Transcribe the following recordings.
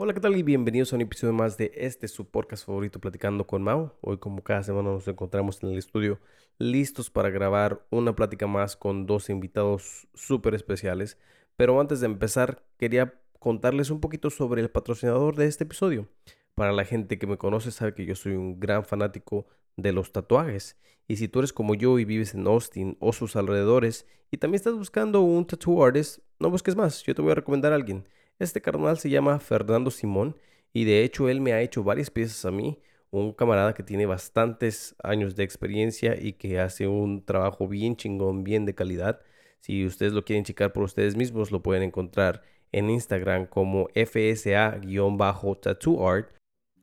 Hola, ¿qué tal? Y bienvenidos a un episodio más de este su podcast favorito Platicando con Mao. Hoy como cada semana nos encontramos en el estudio listos para grabar una plática más con dos invitados súper especiales. Pero antes de empezar, quería contarles un poquito sobre el patrocinador de este episodio. Para la gente que me conoce sabe que yo soy un gran fanático de los tatuajes. Y si tú eres como yo y vives en Austin o sus alrededores y también estás buscando un tattoo artist, no busques más, yo te voy a recomendar a alguien. Este carnal se llama Fernando Simón y de hecho él me ha hecho varias piezas a mí. Un camarada que tiene bastantes años de experiencia y que hace un trabajo bien chingón, bien de calidad. Si ustedes lo quieren checar por ustedes mismos, lo pueden encontrar en Instagram como FSA-Tattoo Art.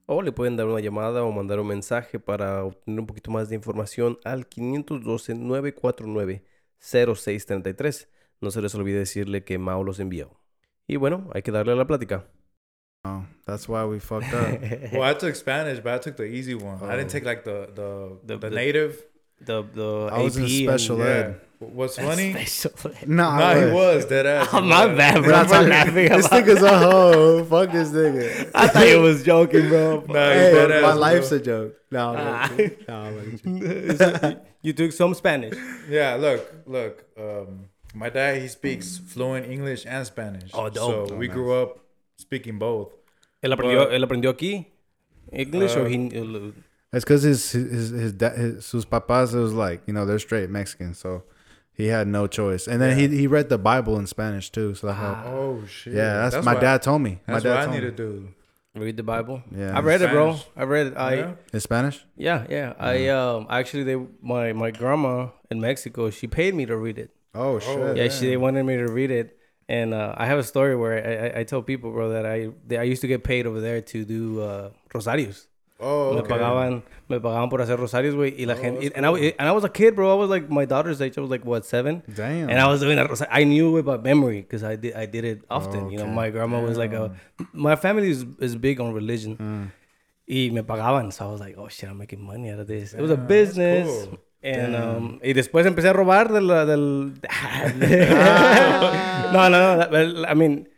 O le pueden dar una llamada o mandar un mensaje para obtener un poquito más de información al 512-949-0633. No se les olvide decirle que Mao los envió. Y bueno, hay que darle a la plática. Oh, that's why we fucked up. well, I took Spanish, but I took the easy one. I didn't Oh. take like the the The- the, the- native. The, the I was in special and- ed. What's funny? Special ed. No, Nah, he was dead ass. Oh, my bad, bro. Stop I'm talking- laughing This nigga's a hoe. Fuck this nigga. I thought you was joking, bro. Nah, Hey, dead my ass, life's bro. a joke. No, no, Ah. no, I'm you took some Spanish. Yeah, look, look. Um, my dad he speaks fluent English and Spanish. Oh, dope. So Oh, we nice. grew up speaking both. ¿Él aprendió, But- él aprendió aquí? English or Uh, he... It's because his his his, dad his sus papas it was like you know they're straight Mexican, so he had no choice. And then he he read the Bible in Spanish too, so that helped. Oh shit. Yeah, that's, my what- dad told me. My That's dad what I told need me. to do. read the Bible? Yeah. I read it, bro. Spanish. I read it. I... Yeah? In Spanish? Yeah, yeah. I um actually they my my grandma in Mexico she paid me to read it. Oh shit! Yeah, she they wanted me to read it, and uh, I have a story where I, I, I tell people, bro, that I they, I used to get paid over there to do uh, rosarios. Oh, Me pagaban me pagaban por hacer rosarios, güey, y la Oh, gente and I was- and I was a kid, bro. I was like my daughter's age. I was like what seven. Damn. And I was doing that. rosa- I knew it by memory because I did. I did it often. You know, my grandma was like a. My family is, is big on religion. Mm. Y me pagaban, so I was like, oh shit, I'm making money out of this. it was a Damn, business. cool. And, um, y después empecé a robar de la- del... no, no, no. I mean,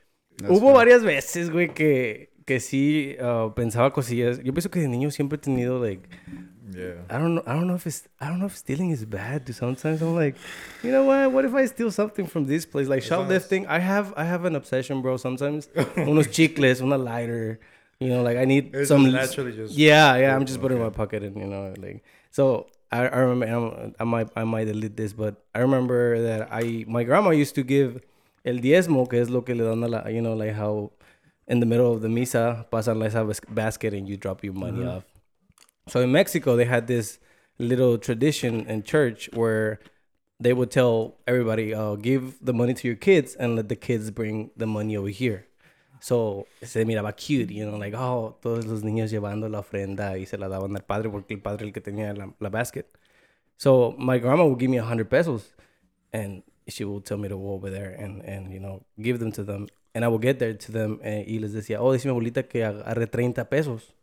hubo varias veces, güey, que, que sí uh, pensaba cosillas. Yo pienso que de niño siempre he tenido, like, Yeah. I don't know. I don't know if it's. I don't know if stealing is bad. Dude. Sometimes I'm like, you know what? What if I steal something from this place, like shoplifting? I have. I have an obsession, bro. Sometimes unos chicles, una lighter. You know, like I need It's some. naturally just. Yeah, yeah. I'm just putting it in my pocket, and you know, like so. I, I remember. I might. I might delete this, but I remember that I. My grandma used to give el diezmo, que es lo que le dan a la. You know, like how in the middle of the misa pasan la esa bas- basket and you drop your money off. So in Mexico, they had this little tradition in church where they would tell everybody, uh, give the money to your kids and let the kids bring the money over here. So se miraba cute, you know, like, oh, todos los niños llevando la ofrenda y se la daban al padre porque el padre el que tenía la, la basket. So my grandma would give me a hundred pesos and she would tell me to go over there and, and, you know, give them to them. And I would get there to them eh, y les decía, oh, dice mi abuelita que agarre 30 pesos.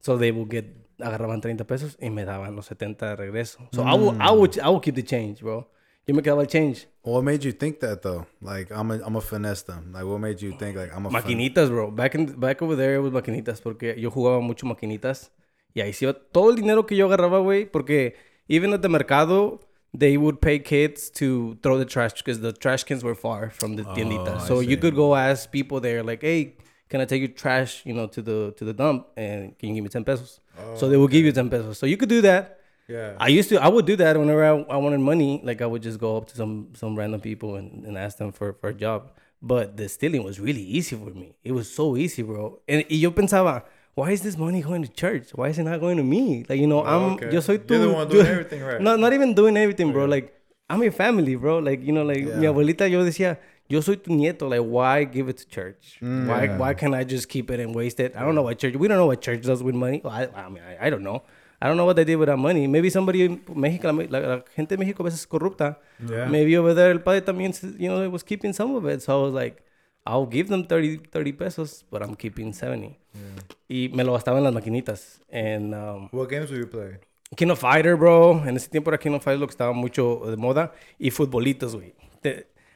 So they would get, agarraban 30 pesos y me daban los 70 de regreso. So I would, I would, I would keep the change, bro. Yo me quedaba el change. What made you think that though? Like I'm a I'm a finesse them. Like what made you think like I'm a fin- Maquinitas, bro. Back in, back over there it was maquinitas porque yo jugaba mucho maquinitas y ahí sí iba todo el dinero que yo agarraba, güey, porque even at the mercado they would pay kids to throw the trash because the trash cans were far from the tiendita. Oh, I So you could go ask people there like, "Hey, can I take your trash, you know, to the to the dump and can you give me 10 pesos?" so they will give you 10 pesos. So you could do that. Yeah. I used to, I would do that whenever I, I wanted money. Like I would just go up to some some random people and, and ask them for, for a job. But the stealing was really easy for me. It was so easy, bro. And yo pensaba, why is this money going to church? Why is it not going to me? Like you know, I'm okay. yo soy tu, You're the one doing everything right. No, not even doing everything, bro. Like I'm your family, bro. Like you know, like mi abuelita yo decía, yo soy tu nieto. Like why give it to church? Mm. Why Yeah. why can't I just keep it and waste it? I don't know what church. We don't know what church does with money. Well, I, I mean, I, I don't know. I don't know what they did with that money. Maybe somebody in Mexico, la, la gente de México a veces es corrupta. Yeah. Maybe over there el padre también, you know, was keeping some of it. So I was like, I'll give them 30, 30 pesos, but I'm keeping 70. Y me lo gastaba en las maquinitas. And um, What games do you play? King of Fighter, bro. En ese tiempo era King of Fighter lo que estaba mucho de moda. Y futbolitos, güey.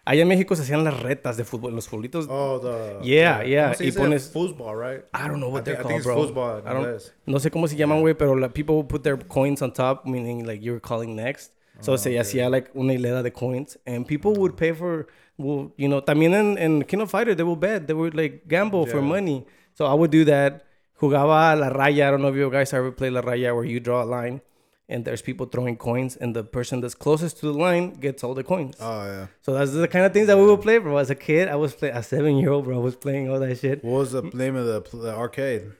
Allá en México se hacían las retas de fútbol, los futbolitos. Oh, the Yeah, the- yeah, ¿cómo se y pones- foosball, right? I don't know what I they're think- I think called, it's bro. I don't, no sé cómo se llaman, güey, pero like, people would put their coins on top, meaning like you're calling next. So Oh, se hacía like una hilera de coins, and people would pay for, well, you know, también en, en King of Fighters, they would bet, they would like gamble for Yeah. money. So I would do that. Jugaba la raya. I don't know if you guys ever play la raya where you draw a line and there's people throwing coins, and the person that's closest to the line gets all the coins. Oh yeah. So that's the kind of things that we would play, bro. As a kid, I was playing, a seven year old, bro, I was playing all that shit. What was the name of the, the arcade?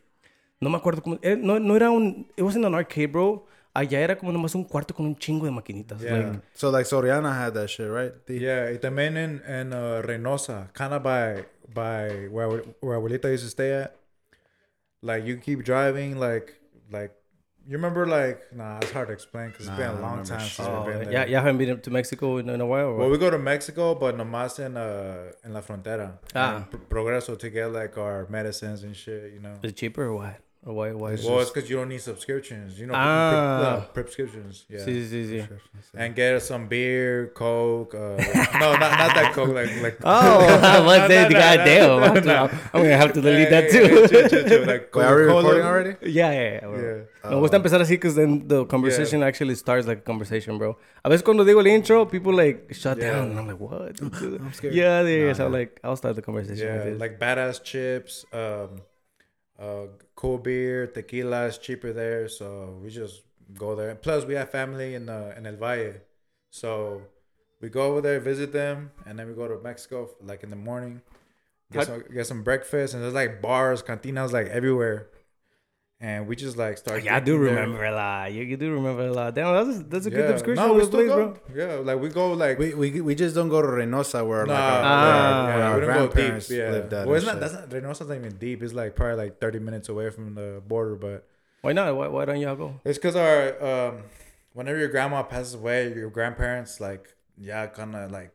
No me acuerdo cómo. eh, no, no era un. It wasn't an arcade, bro. Allá era como nomás un cuarto con un chingo de maquinitas. Yeah. Like, So like Soriana had that shit, right? The- Yeah, y también en, en uh, Reynosa, kind of by by where abue- where abuelita used to stay at. Like you keep driving, like like you remember like nah, it's hard to explain because Nah, it's been a long time shit. since oh, we've been yeah, there. yeah, haven't been to Mexico in, in a while. Or Well, we go to Mexico, but nomás en uh en la frontera. Ah. En Pro- Progreso to get like our medicines and shit, you know. Is it cheaper or what? Or why? Why? Is Well, it- it's because you don't need subscriptions, you know. Ah. pre- uh, prescriptions, yeah. Sí, sí, sí. And get some beer, Coke. Uh, no, not, not that Coke, like like. Oh, what No, the no, goddamn! no, I'm, no, gonna- no. I'm gonna have to delete that Hey, hey, too. chill, chill, chill, Like Wait, are we recording already? Yeah, yeah, yeah. bro. Yeah. Me gusta empezar así because then the conversation actually starts like a conversation, bro. A veces cuando digo el intro, people like shut Yeah. down, and I'm like, what? I'm scared. Yeah, there. Nah, so nah. like, I'll start the conversation. Yeah, like, this. like badass chips, um, uh, cool beer, tequila is cheaper there, so we just go there. Plus, we have family in uh, in El Valle, so we go over there, visit them, and then we go to Mexico like in the morning, get How- some get some breakfast, and there's like bars, cantinas like everywhere, and we just like start. yeah, I do drinking there. remember a lot. You, you do remember a lot. Damn, that's a, that's a good Yeah. description No, we still place, go. bro. Yeah, like we go like We, we we just don't go to Reynosa where Nah, like our, Ah. where yeah, our we don't go deep. grandparents Yeah, lived at. well, it's not. shit. That's not. Reynosa's not even deep. It's like probably like thirty minutes away from the border, but Why not? Why, why don't y'all go? it's because our um, whenever your grandma passes away, your grandparents like yeah, kind of like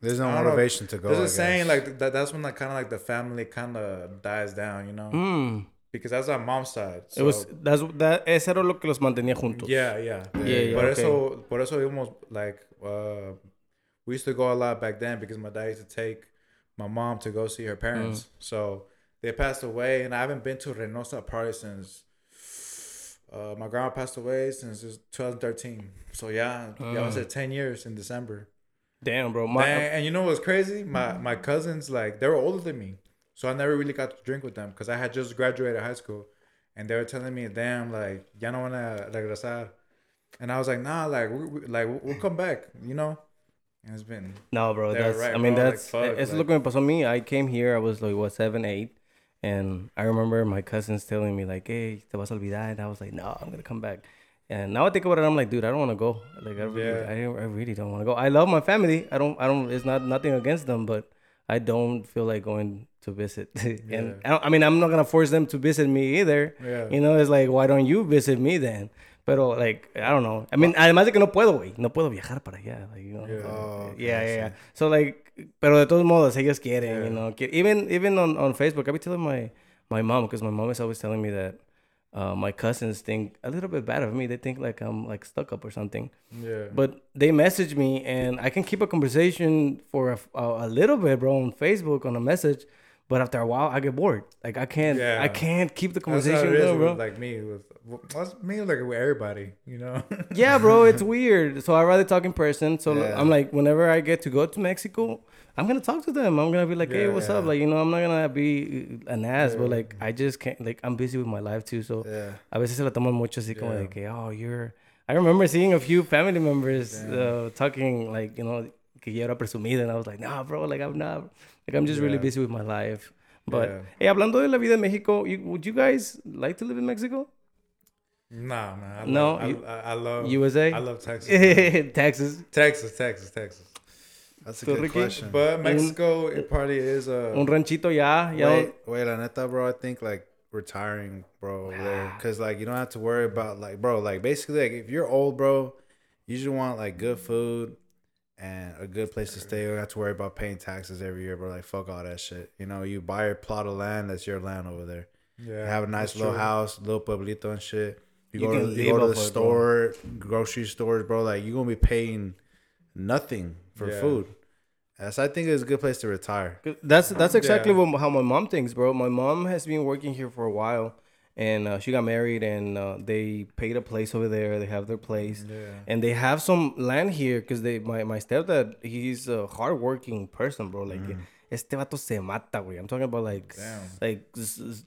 There's no I don't know. motivation to go. there's I a saying like that. That's when like kind of like the family kind of dies down, you know, Mm. Because that's our mom's side. It was so- that's that. Eso era lo que los mantenía juntos. Yeah, yeah. Yeah, yeah, Por okay. eso, por eso íbamos like uh, we used to go a lot back then because my dad used to take my mom to go see her parents. Mm. So they passed away, and I haven't been to Reynosa probably since uh, my grandma passed away since it was 2013. So yeah, yeah, I was Mm. at 10 years in December. Damn, bro. My, and, and you know what's crazy? My my cousins like they were older than me, so I never really got to drink with them because I had just graduated high school, and they were telling me, "Damn, like ya no wanna regresar," and I was like, "Nah, like we, we- like we'll come back," you know. And it's been No, bro. That's. right, I mean, bro, like, that's. Eh, fuck, it's like- lo que me pasó mí. I came here. I was like what seven, eight, and I remember my cousins telling me like, "Hey, te vas a olvidar," and I was like, "No, I'm gonna come back." And now I think about it, I'm like, dude, I don't want to go. Like, I really, Yeah. I, don't- I really don't want to go. I love my family. I don't. I don't. It's not nothing against them, but I don't feel like going to visit. and Yeah. I, I mean, I'm not gonna force them to visit me either. yeah. You know, it's like, why don't you visit me then? Pero, like, I don't know. I mean, además de que no puedo, güey. No puedo viajar para allá. Like, you know. Yeah. Oh, okay, yeah, I yeah, yeah. So, like, pero de todos modos, ellos quieren, Yeah. you know. que- Even even on, on Facebook, I be telling my, my mom, because my mom is always telling me that uh, my cousins think a little bit bad of me. They think, like, I'm, like, stuck up or something. yeah. But they message me, and I can keep a conversation for a, a, a little bit, bro, on Facebook, on a message. But after a while, I get bored. Like, I can't, Yeah. I can't keep the conversation going, bro. like me with that's me like with everybody, you know. yeah, bro, it's weird. So I rather talk in person. So Yeah. I'm like, whenever I get to go to Mexico, I'm gonna talk to them. I'm gonna be like, hey, what's yeah. up? Like, you know, I'm not gonna be an ass, but like, I just can't. Like, I'm busy with my life too. So Yeah. a veces se la toman mucho así como Yeah. de que, oh, you're. I remember seeing a few family members uh, talking like, you know, que yo era and I was like, nah, bro, like I'm not. Like I'm just really busy with my life. But Yeah. hey, hablando de la vida en Mexico, you, would you guys like to live in Mexico? nah, man. I No, love, I, you- I, I love USA, I love Texas. man. Texas. Texas, Texas, Texas. That's a good Ricky, question. But Mexico, it probably is a. Un ranchito ya, ya. wait, wait, la neta, bro. I think like retiring, bro, cause like you don't have to worry about like, bro, like basically like if you're old, bro, you just want like good food and a good place to stay. You don't have to worry about paying taxes every year, bro. Like fuck all that shit. You know, you buy a plot of land, that's your land over there. yeah, You have a nice little true. house, little pueblito and shit. You, You go to you go to the off it, bro. store, grocery stores, bro. Like you're gonna be paying nothing for Yeah. food. Yes, I think it's a good place to retire. That's that's exactly Yeah. what how my mom thinks, bro. My mom has been working here for a while, and uh, she got married, and uh, they paid a place over there. They have their place, Yeah. and they have some land here because they my my stepdad he's a hardworking person, bro. Like este vato se mata, güey. I'm talking about like Damn. like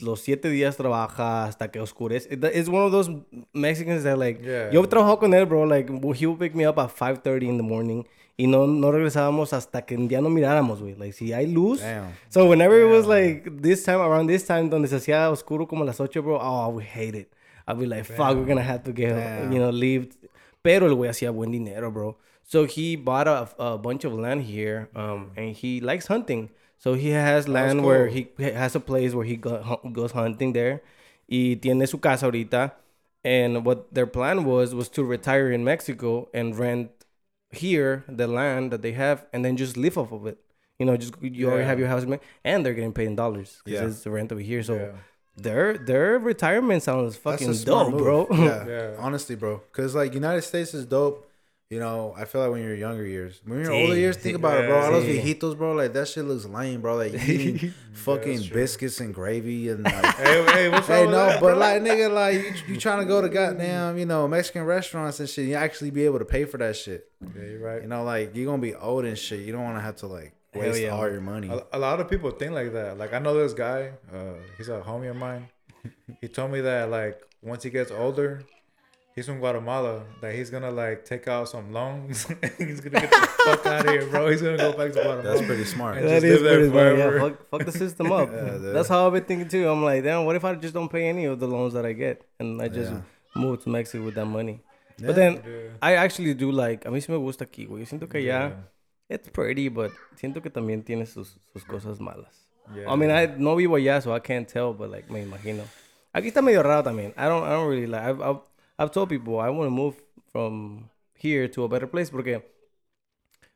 los siete días trabaja hasta que oscurece. It's one of those Mexicans that like Yeah. yo trabajo con él, bro. Like he would pick me up at 5:30 in the morning. Y no, no regresábamos hasta que ya no miráramos, güey. Like, si hay luz. Damn. So, whenever it was like this time, around this time, donde se hacía oscuro como las 8, bro, oh, I would hate it. I'd be like, fuck, we're gonna have to get, Damn. you know, leave. Pero el güey hacía buen dinero, bro. So, he bought a, a bunch of land here, um, and he likes hunting. So, he has land where cool. he he has a place where he go, goes hunting there. Y tiene su casa ahorita. And what their plan was, was to retire in Mexico and rent here the land that they have and then just live off of it. You know, just you already have your house, and they're getting paid in dollars because Yeah. it's the rent over here. So Yeah. their their retirement sounds That's fucking dope, move. bro. Yeah. Yeah. honestly, bro. Cause like United States is dope. You know, I feel like when you're younger years, when you're older years, think about it, bro. All those viejitos, bro. Like that shit looks lame, bro. Like eating fucking true. biscuits and gravy and like. Hey, hey, what's Hey, no, that, but like, nigga, like, you, you trying to go to goddamn, you know, Mexican restaurants and shit. You actually be able to pay for that shit. Yeah, you're right. You know, like, you're gonna be old and shit. You don't want to have to, like, waste yeah. all your money. A, a lot of people think like that. Like I know this guy. Uh, he's a homie of mine. He told me that like once he gets older, he's from Guatemala. That he's gonna like take out some loans. he's gonna get the fuck out of here, bro. He's gonna go back to Guatemala. That's pretty smart. And That just is live there pretty smart. Yeah, fuck, fuck the system up. Yeah. That's how I've been thinking too. I'm like, damn, what if I just don't pay any of the loans that I get and I just Yeah. move to Mexico with that money? Yeah. But then Yeah. I actually do like, a mí sí me gusta aquí, güey. Yo siento que ya, it's pretty, but siento que también tiene sus, sus cosas malas. Yeah. I mean, I no vivo allá, so I can't tell, but like, me imagino. Aquí está medio raro también. I don't, I don't really like. I've, I've, I've told people I want to move from here to a better place porque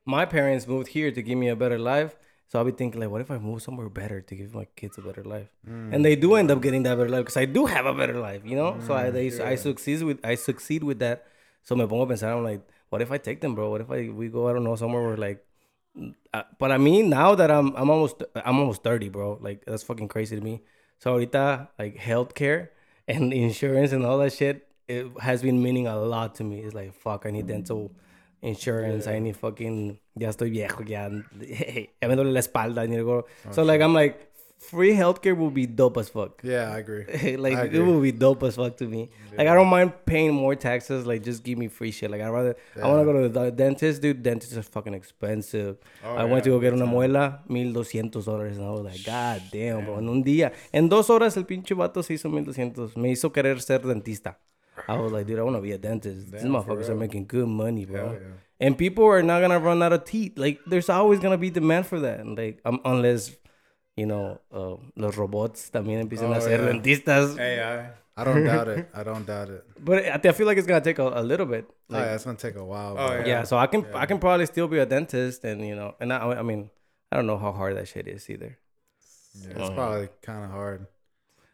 my parents moved here to give me a better life. So I'll be thinking like, what if I move somewhere better to give my kids a better life? And they do end up getting that better life because I do have a better life, you know. so I they I succeed with I succeed with that. So me pongo a pensar, I'm like, what if I take them, bro? What if I we go I don't know somewhere where like uh, but I mean, now that I'm I'm almost I'm almost thirty, bro. Like that's fucking crazy to me. So ahorita like healthcare and insurance and all that shit, it has been meaning a lot to me. It's like fuck, I need dental insurance. I need fucking ya estoy viejo ya. ya me duele la espalda. I need to go. so oh, like I'm like free healthcare will be dope as fuck. yeah, I agree. like I it agree. will be dope as fuck to me. Like I don't mind paying more taxes. Like just give me free shit. Like I rather I want to go to the dentist, dude. Dentists are fucking expensive. Oh, I went to go get una muela, mil doscientos dólares, and I was like, God damn, bro. En un día, en dos horas el pinche vato se hizo mil doscientos. Me hizo querer ser dentista. I was like, dude, I want to be a dentist. These Damn, for motherfuckers are making good money, bro. Yeah. And people are not gonna run out of teeth. Like there's always gonna be demand for that. And like um, unless you know uh, los robots también empiezan Oh, a ser yeah. dentistas. AI. I don't doubt it. I don't doubt it. But I, I feel like it's gonna take a, a little bit. Oh, yeah, it's gonna take a while. Oh, yeah. yeah. so I can I can probably still be a dentist, and you know, and I, I mean, I don't know how hard that shit is either. Yeah, It's probably kind of hard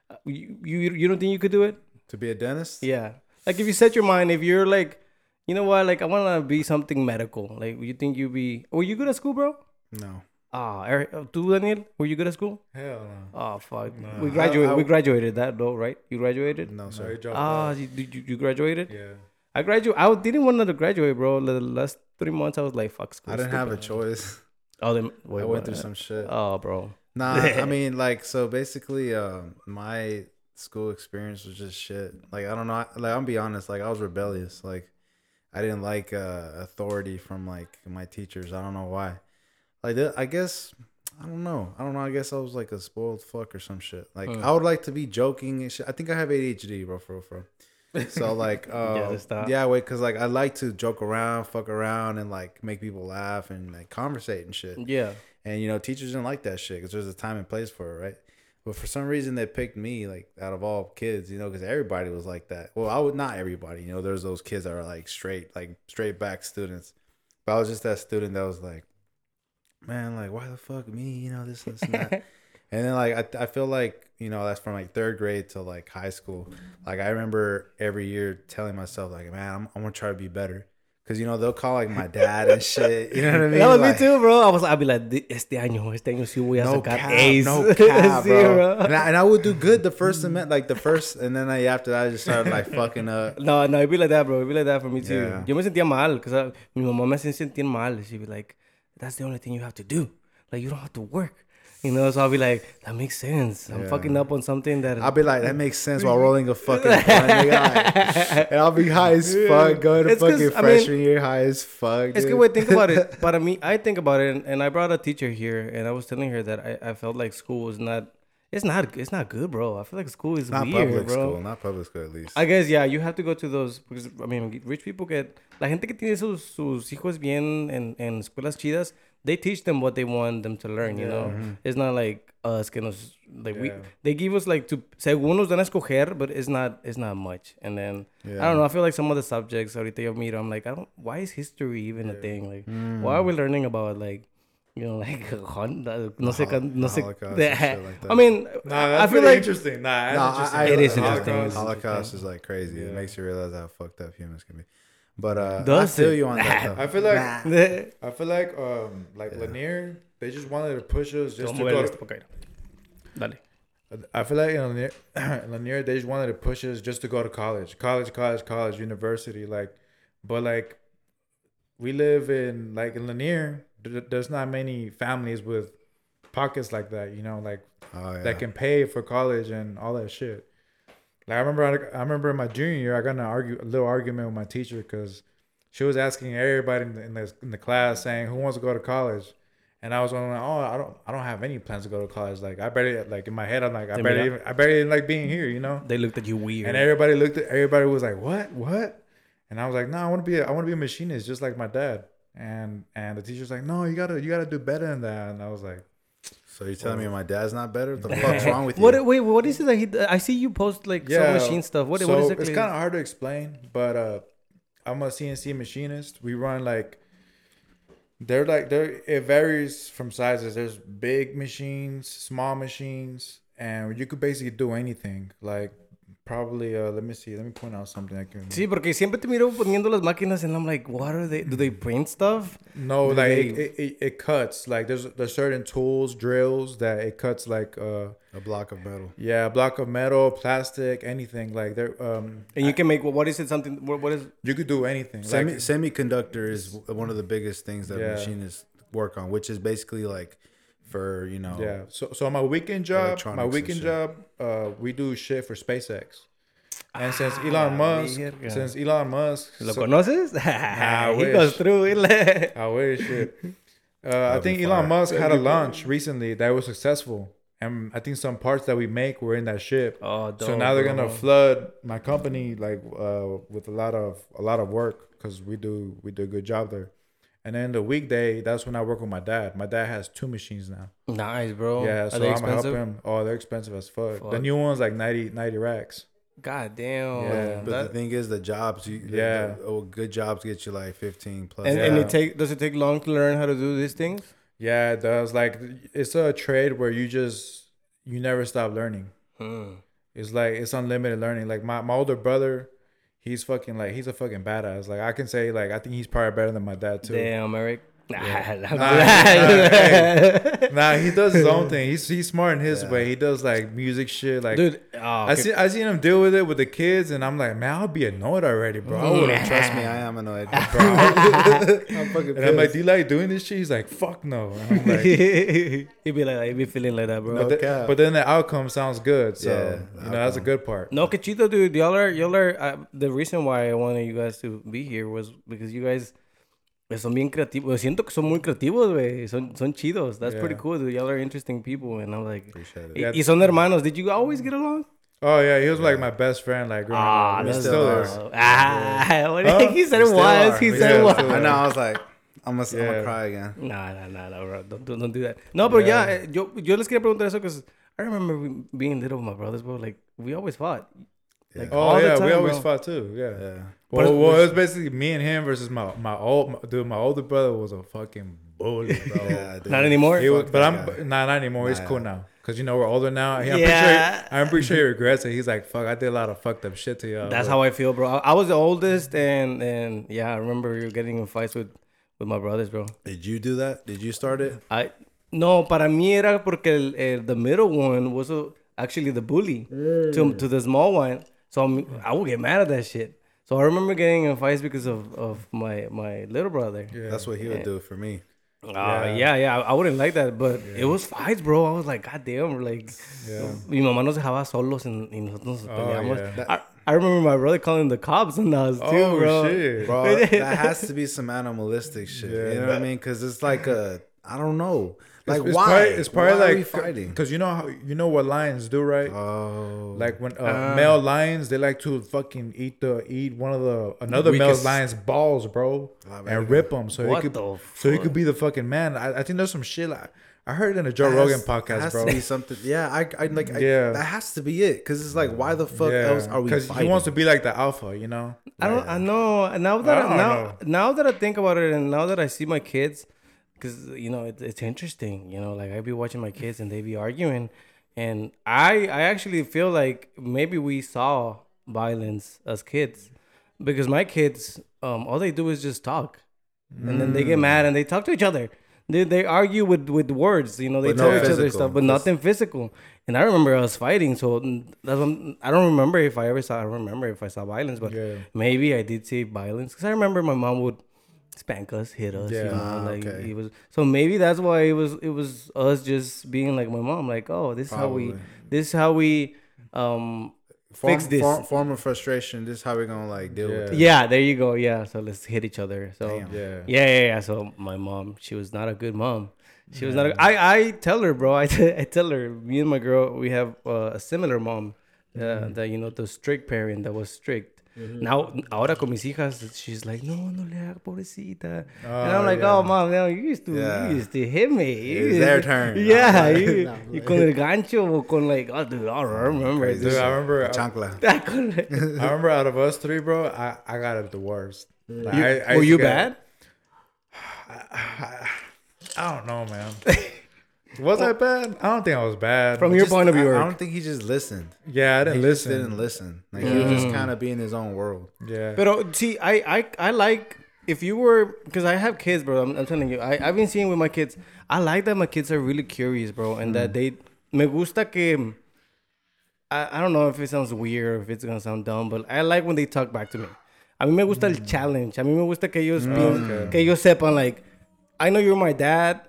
Uh, You, you you don't think you could do it? To be a dentist. Yeah. Like if you set your mind, if you're like, you know what, like I want to be something medical. Like you think you'd be? Were you good at school, bro? No. Ah, Eric, uh, tú Daniel, were you good at school? Hell no. Oh fuck, we graduated. I- we graduated that though, right? You graduated? No, No, sir. Ah, out. you, did you, you graduated? Yeah. I graduated. I didn't want to graduate, bro. The last three months, I was like, fuck school. I didn't have a choice. Oh, then, wait, I what? went through some shit. Oh, bro. Nah, I mean, like, so basically, um, my school experience was just shit. Like, I don't know. Like, I'm be honest. Like, I was rebellious. Like, I didn't like uh, authority from like my teachers. I don't know why. Like, th- I guess I don't know. I don't know. I guess I was like a spoiled fuck or some shit. Like. I would like to be joking and shit. I think I have ADHD, bro, for real, for. So like, uh, yeah, wait, cause like I like to joke around, fuck around, and like make people laugh and like conversate and shit. Yeah. And you know, teachers didn't like that shit because there's a time and place for it, right? But for some reason, they picked me like out of all kids, you know, because everybody was like that. Well, I would not everybody, you know. There's those kids that are like straight, like straight back students. But I was just that student that was like, man, like why the fuck me, you know, this, this and that. and then like I, I feel like you know that's from like third grade to like high school. Like I remember every year telling myself like, man, I'm, I'm gonna try to be better. Cause you know they'll call like my dad and shit. You know what I mean? That was Like, me too, bro. I was, I'd be like, "Di- este año, este año sí voy a No sacar cap, A's. no cap, bro. And, I, and I would do good the first semester, like the first, and then I, after that I just started like fucking up. No, no, it'd be like that, bro. It'd be like that for me too. Yeah. Yo me sentía mal, because uh, mi mamá me sentir mal. She'd be like, that's the only thing you have to do. Like, you don't have to work. You know, so I'll be like, that makes sense. I'm Yeah. fucking up on something that. I'll be like, that makes sense while rolling a fucking blunt, and I'll be high as fuck, going to It's fucking I mean- freshman year high as fuck. It's dude. good way to think about it. But I mean, I think about it, and, and I brought a teacher here, and I was telling her that I, I felt like school was not. It's not. It's not good, bro. I feel like school is Not weird, public bro. school, not public school at least. I guess yeah, you have to go to those because I mean, rich people get la gente que tiene sus, sus hijos bien en, en escuelas chidas. They teach them what they want them to learn. You know, mm-hmm. it's not like us que nos like we they give us like to según nos dan a escoger, but it's not it's not much. And then I don't know. I feel like some of the subjects ahorita yo miro, I'm like, I don't. Why is history even a thing? Like, mm. why are we learning about like? You know, like Honda, no sé, no sé. Holocaust and shit like. I mean, Nah, I feel like interesting. Nah, No, that's I, I, It is interesting. Holocaust, Holocaust is like crazy. It makes you realize how fucked up humans can be. But uh, Does I feel it? you on that. Though. I feel like I feel like um like Yeah. Lanier, they just wanted to push us just Vamos to a ver go. esto, okay. Dale. I feel like in Lanier, in Lanier, they just wanted to push us just to go to college, college, college, college, university. Like, but like, we live in like in Lanier. There's not many families with pockets like that. You know, like Oh, yeah. that can pay for college and all that shit. Like I remember, I remember in my junior year, I got in an argue, a little argument with my teacher because she was asking everybody in the, in the in the class saying who wants to go to college, and I was going like, oh, I don't, I don't have any plans to go to college. Like I barely, like in my head, I'm like, I Te barely, even, I barely didn't like being here, you know. They looked at you weird. And everybody looked at, everybody was like, what, what? And I was like, no, I want to be, a, I want to be a machinist just like my dad. And and the teacher's like, no, you gotta, you gotta do better than that. And I was like. So you're telling me my dad's not better? What the fuck's wrong with you? What? Wait, what is it that he? I see you post like some Yeah, machine stuff. What? so what is it? it's kind of hard to explain, but uh, I'm a CNC machinist. We run like they're like they're it varies from sizes. There's big machines, small machines, and you could basically do anything. Like probably uh, let me see, let me point out something I can. Sí, porque siempre te miro poniendo las máquinas and I'm like, what are they? Do they print stuff? No, Do like they- it, it, it, it cuts. Like there's there's certain tools, drills that it cuts like uh a block of metal. yeah, a block of metal, plastic, anything. Like there um And you can make what is it? Something? What, what is? you could do anything. Semi like, semiconductor is one of the biggest things that Yeah. machinists work on, which is basically like for you know Yeah. So so my weekend job, my weekend job, uh, we do shit for SpaceX. And since Ah, Elon Musk, verga. since Elon Musk, ¿Lo so- conoces? I he wish. goes through it. I wish shit. Uh, I think Elon fire. Musk had a launch recently that was successful, and I think some parts that we make were in that ship. oh, so now they're gonna flood my company like uh, with a lot of a lot of work because we do we do a good job there. And then the weekday, that's when I work with my dad. My dad has two machines now. nice, bro. Yeah, so I'm gonna help him. Oh, they're expensive as fuck. The new one's like 90, 90 racks. God damn. Yeah. But That- the thing is, the jobs, you, the- Yeah. the- oh, good jobs get you like fifteen plus. and, and it take does it take long to learn how to do these things? Yeah, it does. Like it's a trade where you just you never stop learning. Hmm. It's like it's unlimited learning. Like my, my older brother, he's fucking like he's a fucking badass. Like I can say like I think he's probably better than my dad too. Damn, Eric. Nah, Yeah. I'm Nah, glad. Nah, he does his own thing. He's he's smart in his Yeah. way. He does like music shit. Like Dude, oh, I okay. see I seen him deal with it with the kids, and I'm like, man, I'll be annoyed already, bro. I would've Trust me, I am annoyed. bro. I'm fucking and I'm like, do you like doing this shit? He's like, fuck no. And I'm like, he'd be like, he'd be feeling like that, bro. No but, the- but then the outcome sounds good. So Yeah, you know that's a good part. No, que chido, dude. Y'all are, y'all are. Uh, the reason why I wanted you guys to be here was because you guys pues, son bien creativos. Siento que son muy creativos, güey. Son, son chidos. That's pretty cool, dude. Y'all are interesting people, and I'm like, Appreciate y, it. y son hermanos. Did you always get along? Oh yeah, he was like my best friend. Like growing Ah, up. That's still still is. Ah, what Huh? he said it was. are. He said it was. I know. I was like, I'm gonna, I'm Yeah. gonna cry again. Nah, nah, nah, nah, bro. Don't, don't, don't do that. No, but yeah, eh, yo, yo les quería preguntar eso because I remember being little with my brothers, bro. Like, we always fought. Like, Oh all the yeah, we always bro. fought too. Yeah. Yeah. Well, But- well, it was basically me and him versus my my old my, dude. My older brother was a fucking bully, bro. Yeah. Not anymore? He was, but I'm guy. nah, not anymore. He's cool yeah. now. Cause you know we're older now. Yeah, I'm Yeah. pretty sure. I'm pretty sure he regrets it. He's like, "Fuck, I did a lot of fucked up shit to y'all." That's but- how I feel, bro. I, I was the oldest, and and yeah, I remember you getting in fights with with my brothers, bro. Did you do that? Did you start it? I no, para mí era porque el, el, the middle one was uh, actually the bully to to the small one. So I'm, I would get mad at that shit. So I remember getting in fights because of, of my my little brother. Yeah. That's what he would do for me. Uh, yeah, yeah, I, I wouldn't like that, but it was fights, bro. I was like, God damn, like, Yeah. mi mamá nos dejaba solos en, y nosotros nos Oh, peleamos. yeah. I, I remember my brother calling the cops on us too, Oh bro. shit. Bro, that has to be some animalistic shit. Yeah. You know what I mean? Because it's like a, I don't know. Like, it's, it's why? Probably, it's probably why like are we fighting? Because you know how you know what lions do, right? Oh. Like when uh, Ah. male lions, they like to fucking eat the eat one of the another male lion's balls, bro, Ah, and rip them. So he could the so he could be the fucking man. I, I think there's some shit. Like, I heard it in a Joe That Rogan podcast, has bro. to be something. Yeah, I, I like. I, Yeah. that has to be it. Because it's like, why the fuck else are we because he wants to be like the alpha, you know. I don't. I know. Now that I I now know. now that I think about it, and now that I see my kids, because you know it, it's interesting. You know, like I be watching my kids and they be arguing, and I I actually feel like maybe we saw violence as kids, because my kids um all they do is just talk, and then they Mm. get mad and they talk to each other. They, they argue with, with words, you know. They But tell no each other stuff, but nothing physical. And I remember us fighting, so mm, that's I don't remember if I ever saw. I don't remember if I saw violence, but Yeah. maybe I did see violence because I remember my mom would spank us, hit us. Yeah. you know, Ah, like okay. it was. So maybe that's why it was. It was us just being like my mom, like, oh, this is how we. This is how we. Um. form, fix this. Form, form of frustration. This is how we're gonna like deal with it. Yeah, there you go. Yeah, so let's hit each other. So Damn. Yeah. yeah, yeah, yeah. So my mom, she was not a good mom. She was not. A, I I tell her, bro. I, t- I tell her. Me and my girl, we have uh, a similar mom. Uh, That you know, the strict parent that was strict. Now, ahora con mis hijas, she's like, no, no le haga pobrecita. and I'm Oh, like, yeah. oh, mom, no, you used to, Yeah. you used to hit me. It's used their turn. Yeah, you, you con el gancho o con like, oh, dude, I don't remember. Dude, I remember. I, Chancla. That I remember out of us three, bro, I, I got it the worst. Like, You- I, I were used to you get- bad? I don't know, man. was I bad? I don't think I was bad. From your Just- point of view, I Eric. don't think he just listened. yeah, I didn't just listen. didn't listen. Like he was Mm. just kind of be in his own world. Yeah. But see, I, I, I like if you were because I have kids, bro. I'm, I'm telling you, I, I've been seeing with my kids. I like that my kids are really curious, bro, and that they me gusta que. I, I don't know if it sounds weird or if it's gonna sound dumb, but I like when they talk back to me. A mí me gusta el challenge. A mí me gusta que ellos, pien- okay. que ellos sepan like, I know you're my dad,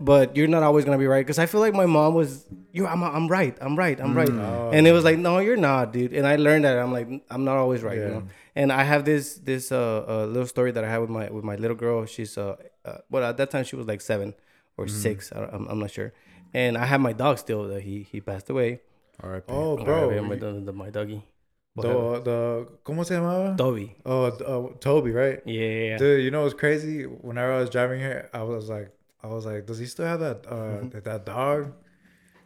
but you're not always gonna be right. Cause I feel like my mom was, you, I'm, I'm right, I'm right, I'm right, and it was like, no, you're not, dude. And I learned that I'm like, I'm not always right, you know. And I have this this uh, uh little story that I had with my with my little girl. She's uh, uh well at that time she was like seven or six. I, I'm I'm not sure. And I have my dog still. That he he passed away. All right. oh, Bro, bro. my, the, the- my doggy. The, the, ¿Cómo se llamaba? Toby. Oh, uh, Toby, right? Yeah, yeah, yeah. Dude, you know what's crazy? Whenever I was driving here, I was like, I was like, does he still have that uh Mm-hmm. that, that dog?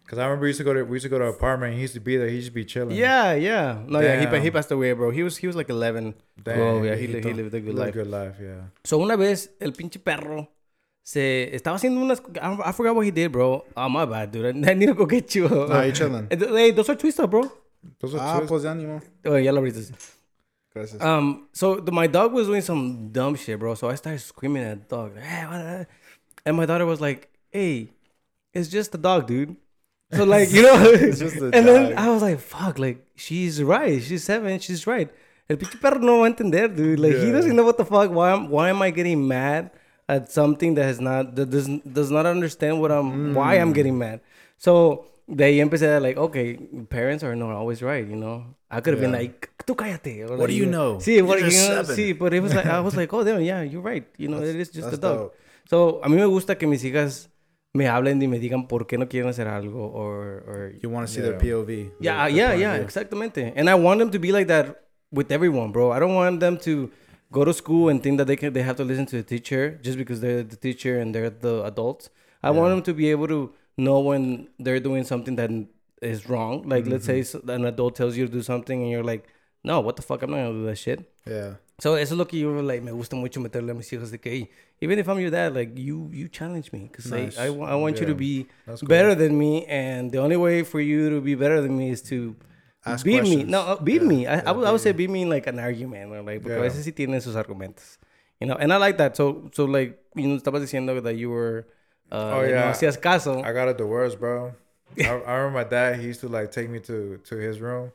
Because I remember we used to go to we used to go to an apartment. And he used to be there. He used to be chilling. Yeah, yeah. No, yeah. He, he passed away, bro. He was he was like 11. Damn, oh, yeah. He, li- he lived a good lived life. Good life, yeah. So una vez el pinche perro se estaba haciendo unas. I, I forgot what he did, bro. Oh my bad, dude. I, I need to go get you. Nah, you chilling. Hey, those are twister, bro. Those are Ah, twists. pues de ánimo. Oh, ya lo abriste. Gracias. Um, so the, my dog was doing some dumb shit, bro. So I started screaming at the dog, hey, what the-" and my daughter was like, "Hey, it's just a dog, dude." So like you know, It's just a and then. I was like, "Fuck!" Like she's right. She's seven. She's right. El pinche perro no va a entender, dude. Like he doesn't know what the fuck. Why am Why am I getting mad at something that has not that does does not understand what I'm why Mm. I'm getting mad? So they empecé like, okay, parents are not always right, you know. I could have been Yeah. like, tú cállate. or What like, do you know? See, what you know, see, but it was like I was like, oh damn, yeah, you're right. You know, it is just a dog. dope. So a mí me gusta que mis hijas me hablen y me digan por qué no quieren hacer algo or or You want to see Yeah. their POV. yeah, their- their yeah, yeah, exactamente. And I want them to be like that with everyone, bro. I don't want them to go to school and think that they can they have to listen to the teacher just because they're the teacher and they're the adults. I want them to be able to know when they're doing something that is wrong. Like let's say Mm-hmm. an adult tells you to do something and you're like, "No, what the fuck? I'm not gonna do that shit." Yeah. So eso es lo que yo like me gusta mucho meterle a mis hijos de que hey, even if I'm your dad, like you you challenge me because Nice. I, wa- I want you to be cool. better than me, and the only way for you to be better than me is to Ask beat me. No, uh, beat Yeah. me. I, I would I would say beat me in like an argument, or like porque a Yeah. veces sí tienen sus argumentos, you know. And I like that. So so like you know, estabas diciendo that you were. Uh, Oh, yeah. No hacías caso. I got it the worst, bro. I, I remember my dad. He used to like take me to to his room.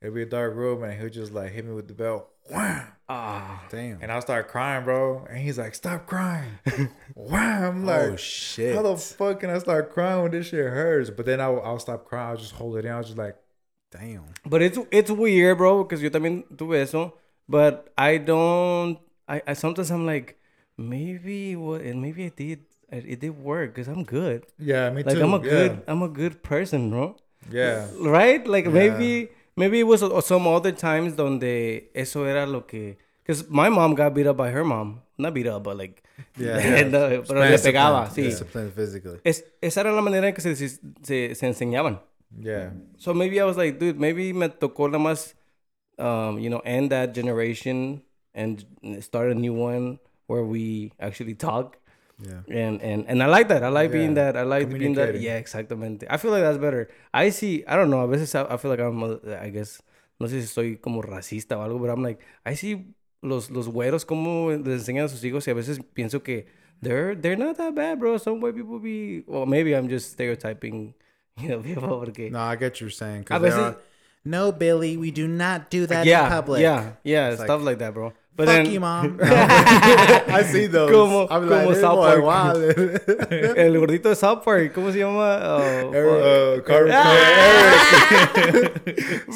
It'd be a dark room, and he'd just like hit me with the belt. Wham! Ah. Damn. And I'll start crying, bro. And he's like, "Stop crying!" Wham! I'm like, oh shit. "How the fuck can I start crying when this shit hurts?" But then I'll, I'll stop crying. I'll just hold it in. I was just like, Damn. But it's it's weird, bro, because yo también tuve eso. But I don't. I, I sometimes I'm like, maybe what, and maybe it did. It, it did work because I'm good. "Yeah, me Like too." I'm a yeah. good. I'm a good person, bro. Yeah. Right? Like Yeah. maybe maybe it was some other times donde eso era lo que. Because my mom got beat up by her mom. Not beat up, but like. Yeah. no, pero le pegaba, sí. Discipline physically. Es, esa era la manera en que se, se, se, se enseñaban. Yeah. So maybe I was like, dude, maybe me tocó nada más, um, you know, end that generation and start a new one where we actually talk. Yeah. And and and I like that. I like being that. I like being that. Yeah, exactamente. I feel like that's better. I see. I don't know. A veces I, I feel like I'm. a- I guess no sé si soy como racista o algo, but I'm like I see los los güeros como les enseñan a sus hijos y a veces pienso que they're they're not that bad, bro. Some white people be. Well, maybe I'm just stereotyping. You know, people porque. No, I get what you're saying. Cause veces- all, no, Billy, we do not do that yeah, in public. Yeah, yeah, It's stuff like, like that, bro. But Fuck then, you, mom. No. I see those. Como- I'm como like, this South boy Park. el gordito de South Park, ¿cómo se llama? Oh, Uh, fuck. Car-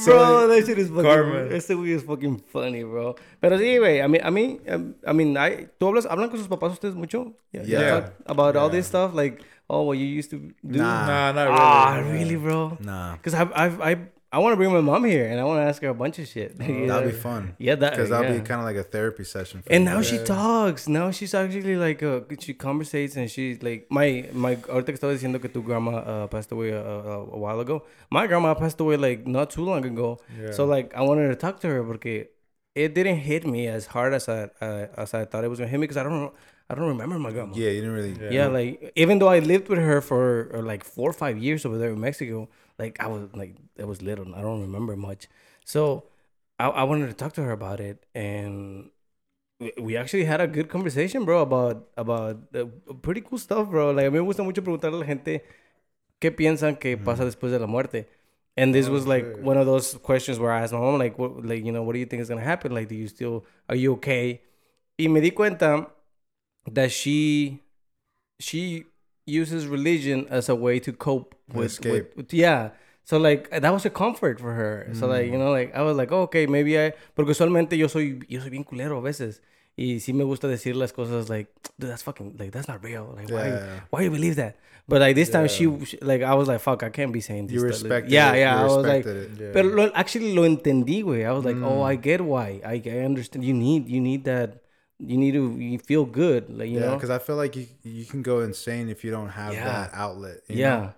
bro, that shit is fucking. Carmen. Este güey is fucking funny, bro. Pero sí, güey. I mean, I mean, um, I mean, I, ¿tú hablas, hablan con sus papás ustedes mucho? Yeah. talk About all this stuff, like, oh, what you used to do. Nah. Nah, not really. Ah, Yeah. really, bro? nah, Because I've, I've, I, I want to bring my mom here and I want to ask her a bunch of shit. that'd be fun. Yeah, that. Because that'll yeah. be kind of like a therapy session. For And you. now she talks. Now she's actually like uh, she conversates and she's like my my. Ahorita que estaba diciendo que tu grandma uh, passed away a, a, a while ago. My grandma passed away like not too long ago. Yeah. So like I wanted to talk to her because it didn't hit me as hard as I uh, as I thought it was gonna hit me because I don't I don't remember my grandma. yeah, you didn't really. Yeah. Yeah, like even though I lived with her for uh, like four or five years over there in Mexico, like I was like I was little, I don't remember much. So I, I wanted to talk to her about it, and we, actually had a good conversation, bro, about about uh, pretty cool stuff, bro. Like a mí me gusta mucho preguntarle a la gente qué piensan que pasa después de la muerte. And this Oh, was like one of those questions where I asked my mom, like, what, like, you know, what do you think is gonna happen? Like, do you still, are you okay? Y me di cuenta that she she uses religion as a way to cope with, escape. with, with- yeah so like that was a comfort for her so like you know like i was like oh, okay maybe i porque usualmente yo soy yo soy bien culero a veces y sí me gusta decir las cosas like dude that's fucking like that's not real like why Yeah. why you believe that but like this time Yeah. she, she- like i was like fuck i can't be saying this You stuff. Respected yeah it. yeah You i was like. Yeah. pero lo, actually lo entendí güey i was like oh Mm. i get why i, I understand you need you need that you need to you feel good like you yeah, know because I feel like you you can go insane if you don't have Yeah. that outlet. you yeah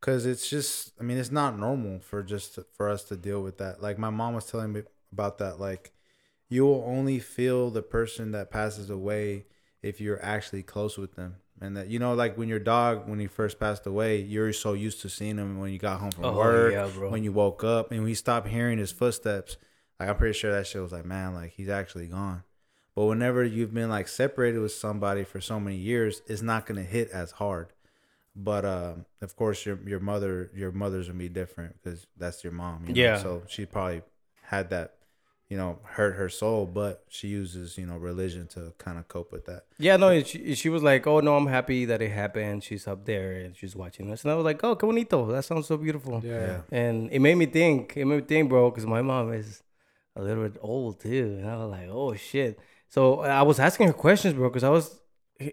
Because it's just, I mean, it's not normal for just for us to deal with that. Like my mom was telling me about that. Like you will only feel the person that passes away if you're actually close with them. And that you know, like when your dog, when he first passed away, you're so used to seeing him when you got home from Oh, work, yeah, when you woke up, and when you stopped hearing his footsteps. Like I'm pretty sure that shit was like, man, like he's actually gone. But whenever you've been like separated with somebody for so many years, it's not gonna hit as hard. But um, of course, your your mother your mother's gonna be different because that's your mom. You know? Yeah. So she probably had that, you know, hurt her soul, but she uses you know religion to kind of cope with that. Yeah, no, she, she was like, oh, no, I'm happy that it happened. She's up there and she's watching us. And I was like, oh, qué bonito. That sounds so beautiful. Yeah. And it made me think, it made me think, bro, because my mom is a little bit old too. And I was like, oh, shit. So I was asking her questions, bro, because I was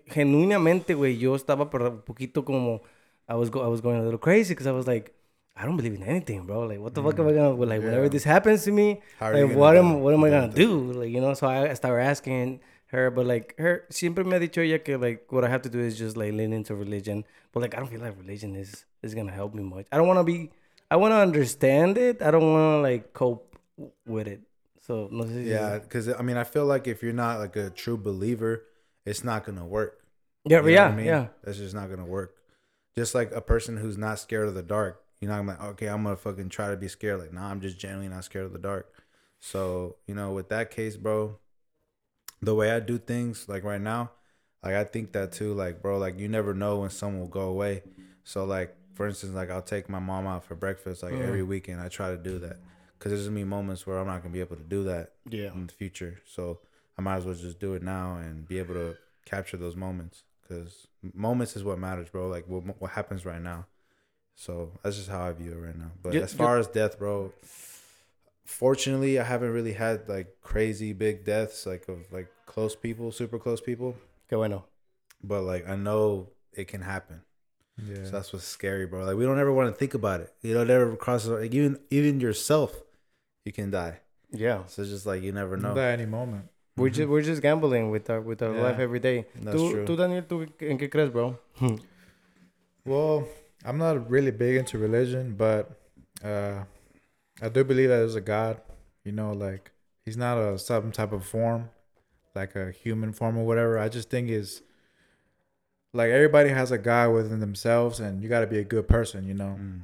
genuinamente, güey, yo estaba un poquito como, I was, go, I was going a little crazy because I was like, I don't believe in anything, bro. Like, what the fuck am I gonna, like, whenever this happens to me, How like, what do- am, what am I gonna do? Like, you know, so I started asking her, but like her siempre me ha dicho ella que like what I have to do is just like lean into religion. But like I don't feel like religion is is gonna help me much. I don't wanna be I wanna understand it. I don't wanna like cope with it. So no sé si- Yeah, because I mean, I feel like if you're not like a true believer, it's not gonna work. yeah, You know yeah, I mean? yeah. That's just not gonna work. Just like a person who's not scared of the dark, you're not gonna like, okay, I'm gonna fucking try to be scared. Like, nah, I'm just genuinely not scared of the dark. So you know, with that case, bro, the way I do things, like right now, like I think that too. Like, bro, like you never know when someone will go away. So like, for instance, like I'll take my mom out for breakfast like Mm. every weekend. I try to do that because there's gonna be moments where I'm not gonna be able to do that Yeah. in the future. So I might as well just do it now and be able to capture those moments because moments is what matters, bro. Like what what happens right now. So that's just how I view it right now. But You- as far as death, bro, fortunately, I haven't really had like crazy big deaths, like of like close people, super close people. Que bueno. But like I know it can happen. Yeah. So that's what's scary, bro. Like we don't ever want to think about it. You know, it never crosses like even even yourself, you can die. Yeah. So it's just like you never know. At any moment. We're just we're just gambling with our with our Yeah. life every day. That's tú, true. tú Daniel, tú en qué crees, bro? Well, I'm not really big into religion, but uh, I do believe that there's a God. You know, like he's not a some type of form, like a human form or whatever. I just think is like everybody has a God within themselves, and you got to be a good person. You know, Mm.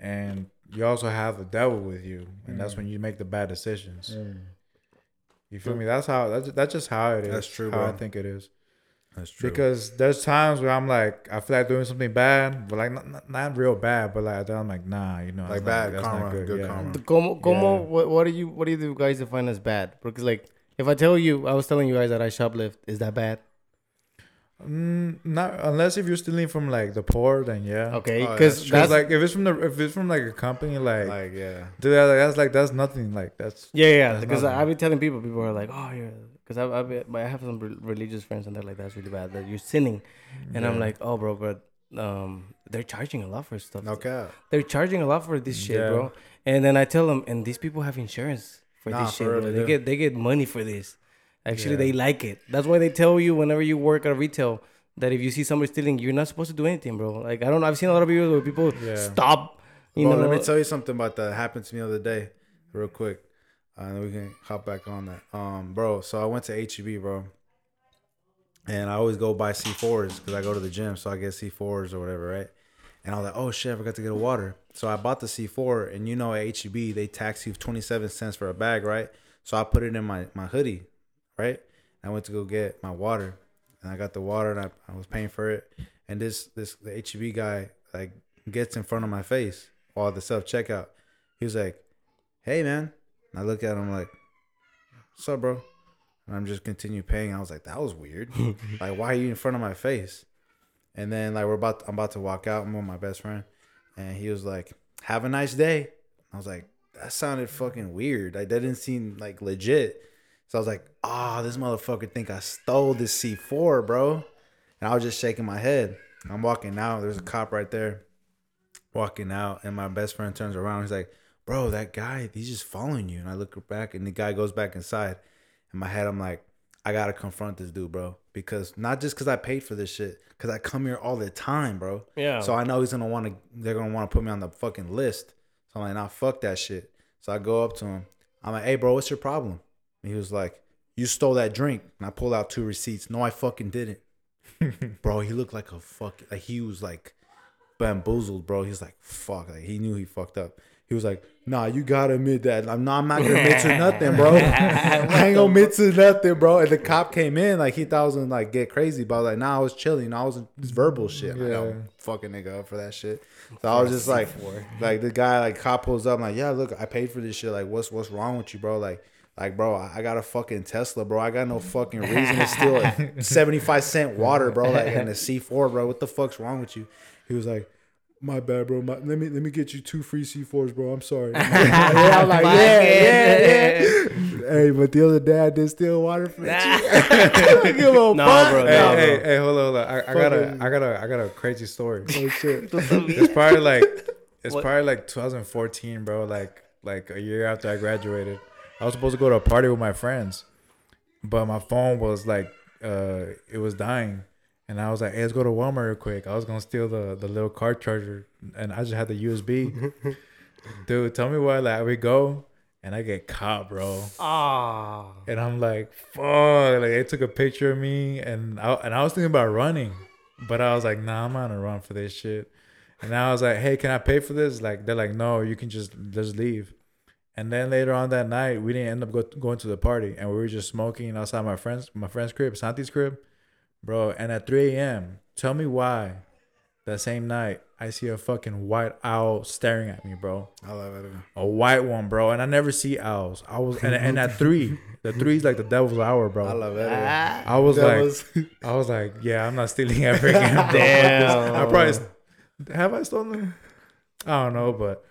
and you also have the devil with you, and that's Mm. when you make the bad decisions. You feel me? That's how. That's that's just how it is. That's true, How I think it is. That's true. Because there's times where I'm like, I feel like doing something bad, but like not, not, not real bad, but like then I'm like, nah, you know, Like that's bad not, that's karma, not good. good yeah. karma. The Como, como Yeah. what, what do you what do you guys define as bad? Because like if I tell you, I was telling you guys that I shoplift, is that bad? Mm, not unless if you're stealing from like the poor, then yeah. Okay, Oh, because that's that's, like if it's from the if it's from like a company, like, like yeah. dude, that's like that's nothing. Like that's yeah, yeah. Because. I've been telling people, people are like, oh, yeah. Because I, I, I have some re- religious friends and they're like, that's really bad that you're sinning, and I'm like, oh, bro, but um, they're charging a lot for stuff. Okay. They're charging a lot for this shit, Yeah. bro. And then I tell them, and these people have insurance for Nah, this shit. real, bro. they They do. get they get money for this. Actually, Yeah. they like it. That's why they tell you whenever you work at a retail that if you see somebody stealing, you're not supposed to do anything, bro. Like I don't know. I've seen a lot of videos where people Yeah. stop. You Bro, know, let me tell you something about that. happened to me the other day, real quick. Uh, and then we can hop back on that. Um, bro, so I went to HEB, bro, and I always go buy C4s because I go to the gym, so I get C4s or whatever, right? And I was like, oh shit, I forgot to get a water. So I bought the C4, and you know at HEB they tax you 27 cents for a bag, right? So I put it in my my hoodie, right? I went to go get my water, and I got the water, and I, I was paying for it. And this this the HEB guy like gets in front of my face while the self checkout. He was like, "Hey man," and I look at him like, "What's up, bro?" And I'm just continue paying. I was like, "That was weird. like, why are you in front of my face?" And then like we're about I'm about to walk out. I'm with my best friend, and he was like, "Have a nice day." I was like, "That sounded fucking weird. Like that didn't seem like legit." So I was like, "Ah, this motherfucker think I stole this C4, bro." And I was just shaking my head. I'm walking out. There's a cop right there walking out, and my best friend turns around. He's like, "Bro, that guy, he's just following you." And I look back, and the guy goes back inside. In my head, I'm like, "I gotta confront this dude, bro, because not just because I paid for this shit, because I come here all the time, bro. Yeah. So I know he's gonna want to. They're gonna want to put me on the fucking list. So I'm like, "Nah, fuck that shit." So I go up to him. I'm like, "Hey, bro, what's your problem?" And he was like, "You stole that drink." And I pulled out two receipts. No, I fucking didn't. bro, he looked like a fuck. Like he was like bamboozled, bro. He's like, fuck. Like he knew he fucked up. He was like, nah, you gotta admit that. I'm not, I'm not gonna admit to nothing, bro. I ain't gonna admit to nothing, bro. And the cop came in, like he thought I was gonna like get crazy, but I was like, nah, I was chilling. I was verbal shit. Like, Yeah. "Oh, fucking nigga up for that shit. So I was just like, like the guy, like cop pulls up, I'm like, yeah, look, I paid for this shit. Like, what's what's wrong with you, bro? Like, like, bro, I got a fucking Tesla, bro. I got no fucking reason to steal a 75 cent water, bro. Like, and a C4, bro. What the fuck's wrong with you? He was like, my bad, bro. My, let me let me get you two free C4s, bro. I'm sorry. yeah, I'm like, yeah, yeah, yeah. hey, but the other day I did steal water from you. Give a No, fuck. bro. Hey, No, hey, bro. hey, hold on, hold on. I, I got a, I got a, I got a crazy story. Oh, shit. It's probably like, it's What? probably like 2014, bro. Like, like a year after I graduated, I was supposed to go to a party with my friends, but my phone was like, uh, it was dying, and I was like, hey, let's go to Walmart real quick. I was gonna steal the the little car charger, and I just had the USB. Dude, tell me why? Like, we go. and I get caught, bro. Ah. And I'm like, fuck. Like they took a picture of me, and I and I was thinking about running, but I was like, nah, I'm not gonna run for this shit. And I was like, hey, can I pay for this? Like they're like, no, you can just just leave. And then later on that night, we didn't end up go, going to the party, and we were just smoking outside my friend's my friend's crib, Santi's crib, bro. And at 3 a.m., tell me why, that same night, I see a fucking white owl staring at me, bro. I love it. A white one, bro. And I never see owls. I was and, and at three, the three is like the devil's hour, bro. I love it. Ah. I was That like, I was like, yeah, I'm not stealing ever again. Bro. Damn. I probably have I stolen. I don't know, but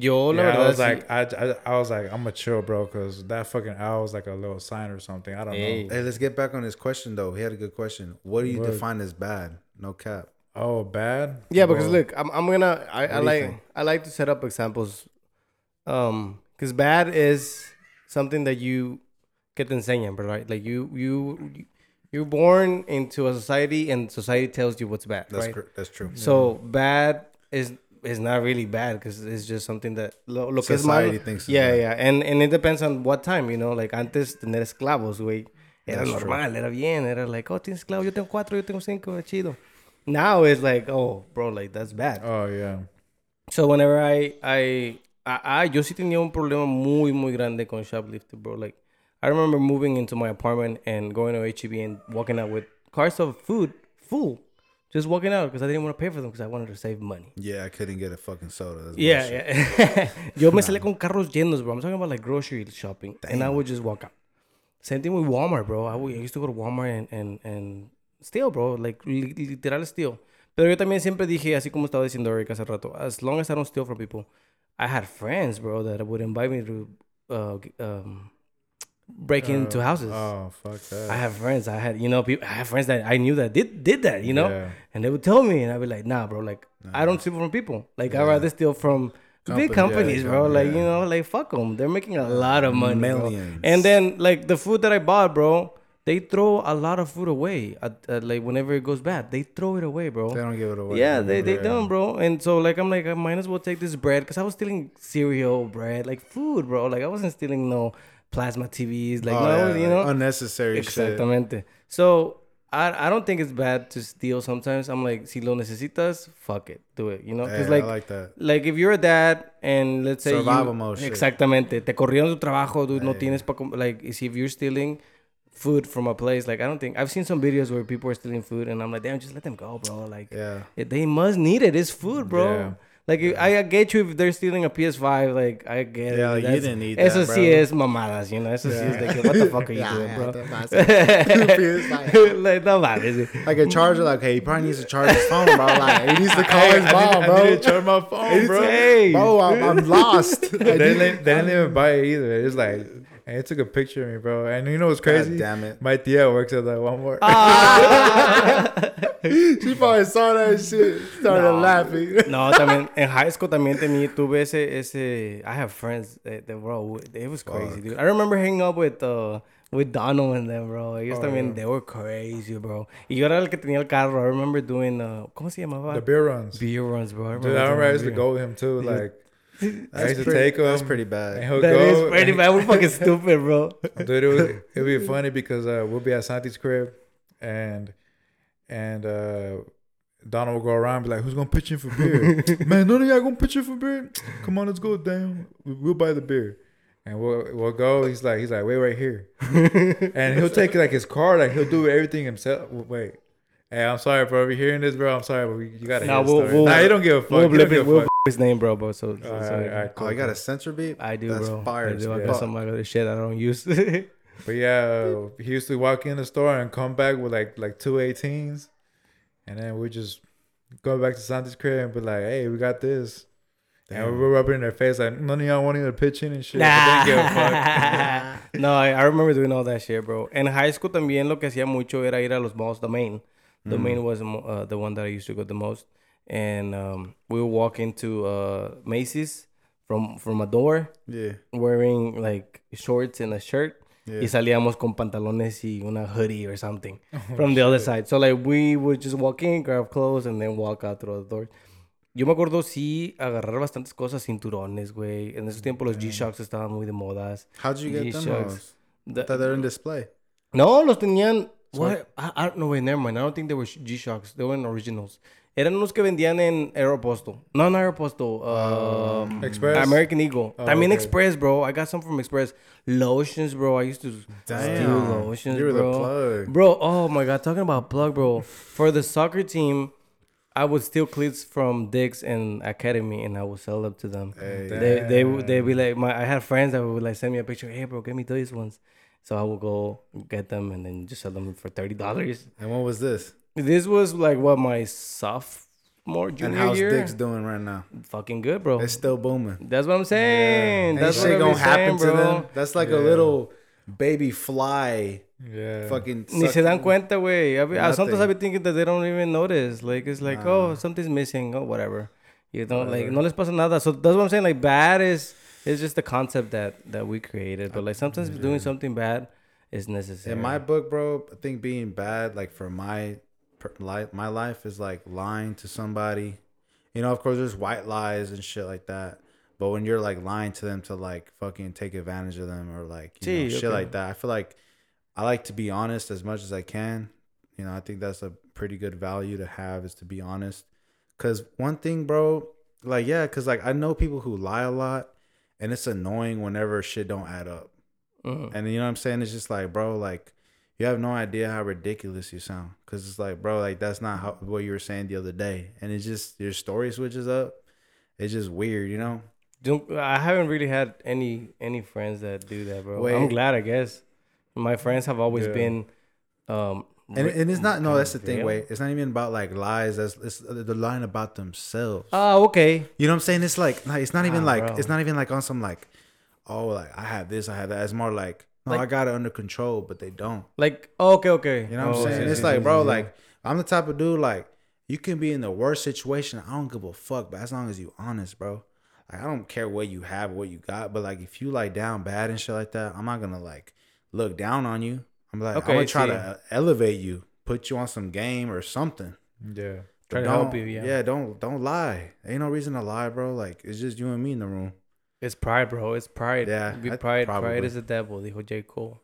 Yo, la yeah, I was sí. like, I, I, I was like, I'm gonna chill, bro, because that fucking owl is like a little sign or something. I don't Hey. know. Hey, let's get back on his question though. He had a good question. What do you Word. define as bad? No cap. Oh, bad. Yeah, because Bro. look, I'm, I'm gonna I, I like? I like to set up examples. Um, because bad is something that you get te enseñan, bro, right? Like you you you're born into a society and society tells you what's bad, That's right? cr- that's true. So bad is is not really bad because it's just something that lo, lo que es malo. Society thinks Yeah, yeah, and and it depends on what time, you know. Like antes tener esclavos, güey, era That's true. era bien, era like, oh, tienes esclavos, yo tengo cuatro, yo tengo cinco, chido. Now it's like, oh, bro, like that's bad. Oh yeah. So whenever I, I, I, I, yo sí tenía un problema muy, muy grande con shoplifting, bro. Like, I remember moving into my apartment and going to HEB and walking out with cars of food full. Just walking out because I didn't want to pay for them because I wanted to save money. Yeah, I couldn't get a fucking soda. That's Yeah, yeah. yo me salí con carros llenos, bro. I'm talking about like grocery shopping. And I would just walk out. Same thing with Walmart, bro. I, would- I used to go to Walmart and, and, and steal, bro. Like, li- literal steal. Pero yo también siempre dije, así como estaba diciendo Eric hace rato, as long as I don't steal from people, I had friends, bro, that would invite me to uh, g- um, break into houses. Oh fuck that. I have friends. I had, you know, people, I have friends that I knew that did did that, you know, Yeah. and they would tell me, and I'd be like, nah, bro, like I don't steal from people. Like I'd rather steal from big companies, yeah, bro. Like you know, like fuck them. They're making a lot of money, bro. Millions. And then like the food that I bought, bro, they throw a lot of food away. At, at, like whenever it goes bad, they throw it away, bro. They don't give it away. Yeah, they, they Yeah. don't, bro. And so like I'm like I might as well take this bread because I was stealing cereal, bread, like food, bro. Like I wasn't stealing no plasma TVs, like Oh, no, yeah, you like know, unnecessary shit. So I I don't think it's bad to steal sometimes. I'm like, si lo necesitas, fuck it, do it. You know, because like, I like that. like if you're a dad and let's say Survival you, mode shit. exactamente, te corrieron tu trabajo, dude, no tienes pa like if you're stealing food from a place, like I don't think I've seen some videos where people are stealing food and I'm like, damn, just let them go, bro. Like Yeah. they must need it. It's food, bro. Yeah. Like if- I get you if they're stealing a PS5, like I get it. Yeah, like, you didn't need Eso that, sí bro. es mamadas, you know. Eso sí es de que what the fuck are you doing, bro? PS5. like no mames. Like a charger, like, hey, he probably needs to charge his phone, bro. Like, he needs to call his I mom, need, bro. I need to charge my phone, bro. Hey. Bro, I'm, I'm lost. They, didn't, they didn't even buy it either. It's like, and it took a picture of me, bro. And you know what's crazy? damn it. My tia works at that Walmart. she probably saw that shit, started No. laughing. No, también en high school también tenía tuve ese ese I have friends that, that bro it was crazy, dude. I remember hanging up with uh with Donald and them, bro. Ellos Oh, también yeah. they were crazy, bro. Y yo era el que tenía el carro. I remember doing uh ¿cómo se llamaba? the beer runs. beer runs, bro. Dude, I remember I used to go with him too. Like, I used to pretty- take him. That's pretty bad. That go. is pretty bad. We're fucking stupid, bro. Dude, it would it would be funny because uh, we'll be at Santi's crib, and and uh, Donald will go around and be like, "Who's gonna pitch in for beer? Man, none of y'all gonna pitch in for beer? Come on, let's go down. We- We'll buy the beer." And we'll we'll go. He's like he's like wait right here, and he'll take like his car, like he'll do everything himself. Wait, hey, I'm sorry, bro. If you're hearing this, bro, I'm sorry, but we, you gotta Nah, hear the we'll- story. we'll- nah, he don't give a fuck. We'll blip it. We'll fuck. His name, bro. Bro, so, so, All so- right, all right, Oh, you cool, got cool. a censor beep? I do, That's bro. fire I as do. I got some other shit I don't use. But yeah, he used to walk in the store and come back with like like two 18s, and then we just go back to Santi's crib and be like, "Hey, we got this," and we were rubbing in their face like, "None of y'all wanted to pitch in and shit." But they give a fuck. no, I, I remember doing all that shit, bro. In high school también lo que hacía mucho era ir a los malls. The main, the Mm. main was uh, the one that I used to go the most. And um, we would walk into uh, Macy's from from a door Yeah. wearing like shorts and a shirt. Yeah. Y salíamos con pantalones y una hoodie or something Oh, from the other side. So like we would just walk in, grab clothes, and then walk out through the door. yo me acuerdo sí agarrar bastantes cosas, cinturones, güey. En esos tiempos los G-Shocks estaban muy de modas. How'd you get them? G-Shocks. hoes? The- I thought they were in display. no, los tenían. What? I, I, no, wait, never mind. I don't think they were G-Shocks. They were originals. Eran unos que vendían en Aeroposto. No, no Aeroposto. Um, Express? American Eagle. Oh, También okay. Express, bro. I got some from Express. Lotions, bro. I used to steal Damn. lotions, You were the bro. plug. Bro, oh my god, talking about plug, bro. For the soccer team, I would steal cleats from Dick's and Academy, and I would sell them to them. Hey. They they would they be like my I had friends that would like send me a picture. Hey, bro, get me these ones. So I would go get them and then just sell them for thirty dollars. And what was this? This was like what my sophomore junior And how's year. Dick's doing right now? Fucking good, bro. It's still booming. That's what I'm saying. Ain't That's shit gonna happen saying, to bro. them. That's like a little baby fly. Yeah. Fucking. Ni se dan sucking- cuenta, güey. I be- I- Sometimes I Nothing. be thinking that they don't even notice. Like, it's like, Nah. oh, something's missing. Oh, whatever. You don't, like, no les pasa nada. So that's what I'm saying. Like, bad is, is just the concept that, that we created. But, like, sometimes doing something bad is necessary. In my book, bro, I think being bad, like for my per- life, my life is like lying to somebody. You know, of course, there's white lies and shit like that. But when you're like lying to them to like fucking take advantage of them or like you know, shit okay. like that, I feel like I like to be honest as much as I can. You know, I think that's a pretty good value to have is to be honest. Cause one thing, bro, like yeah, cause like I know people who lie a lot, and it's annoying whenever shit don't add up. Mhm. And you know what I'm saying? It's just like, bro, like you have no idea how ridiculous you sound. Cause it's like, bro, like that's not how, what you were saying the other day. And it's just your story switches up. It's just weird, you know? Don't, I haven't really had any any friends that do that, bro. I'm glad, I guess. My friends have always Yeah. been, um, And, and it's not no, that's the thing. Wait, it's not even about like lies. That's it's they're lying about themselves. Oh, okay. You know what I'm saying? It's like like, it's not even Ah, like bro. it's not even like on some like, oh, like I have this, I have that. It's more like no, Like- I got it under control, but they don't. Like, oh, okay, okay. You know what Oh, I'm saying? sí, it's sí, like, sí, bro, sí, sí. like I'm the type of dude like you can be in the worst situation. I don't give a fuck, but as long as you honest, bro. Like I don't care what you have, what you got, but like if you like down bad and shit like that, I'm not gonna like look down on you. I'm like Okay, I'm gonna try see. to uh, elevate you, put you on some game or something. Yeah. Try to help don't- you, yeah. Yeah, don't don't lie. Ain't no reason to lie, bro. Like it's just you and me in the room. It's pride, bro. It's pride. Yeah, Be pride. probably. Pride is the devil, dijo J. Cole.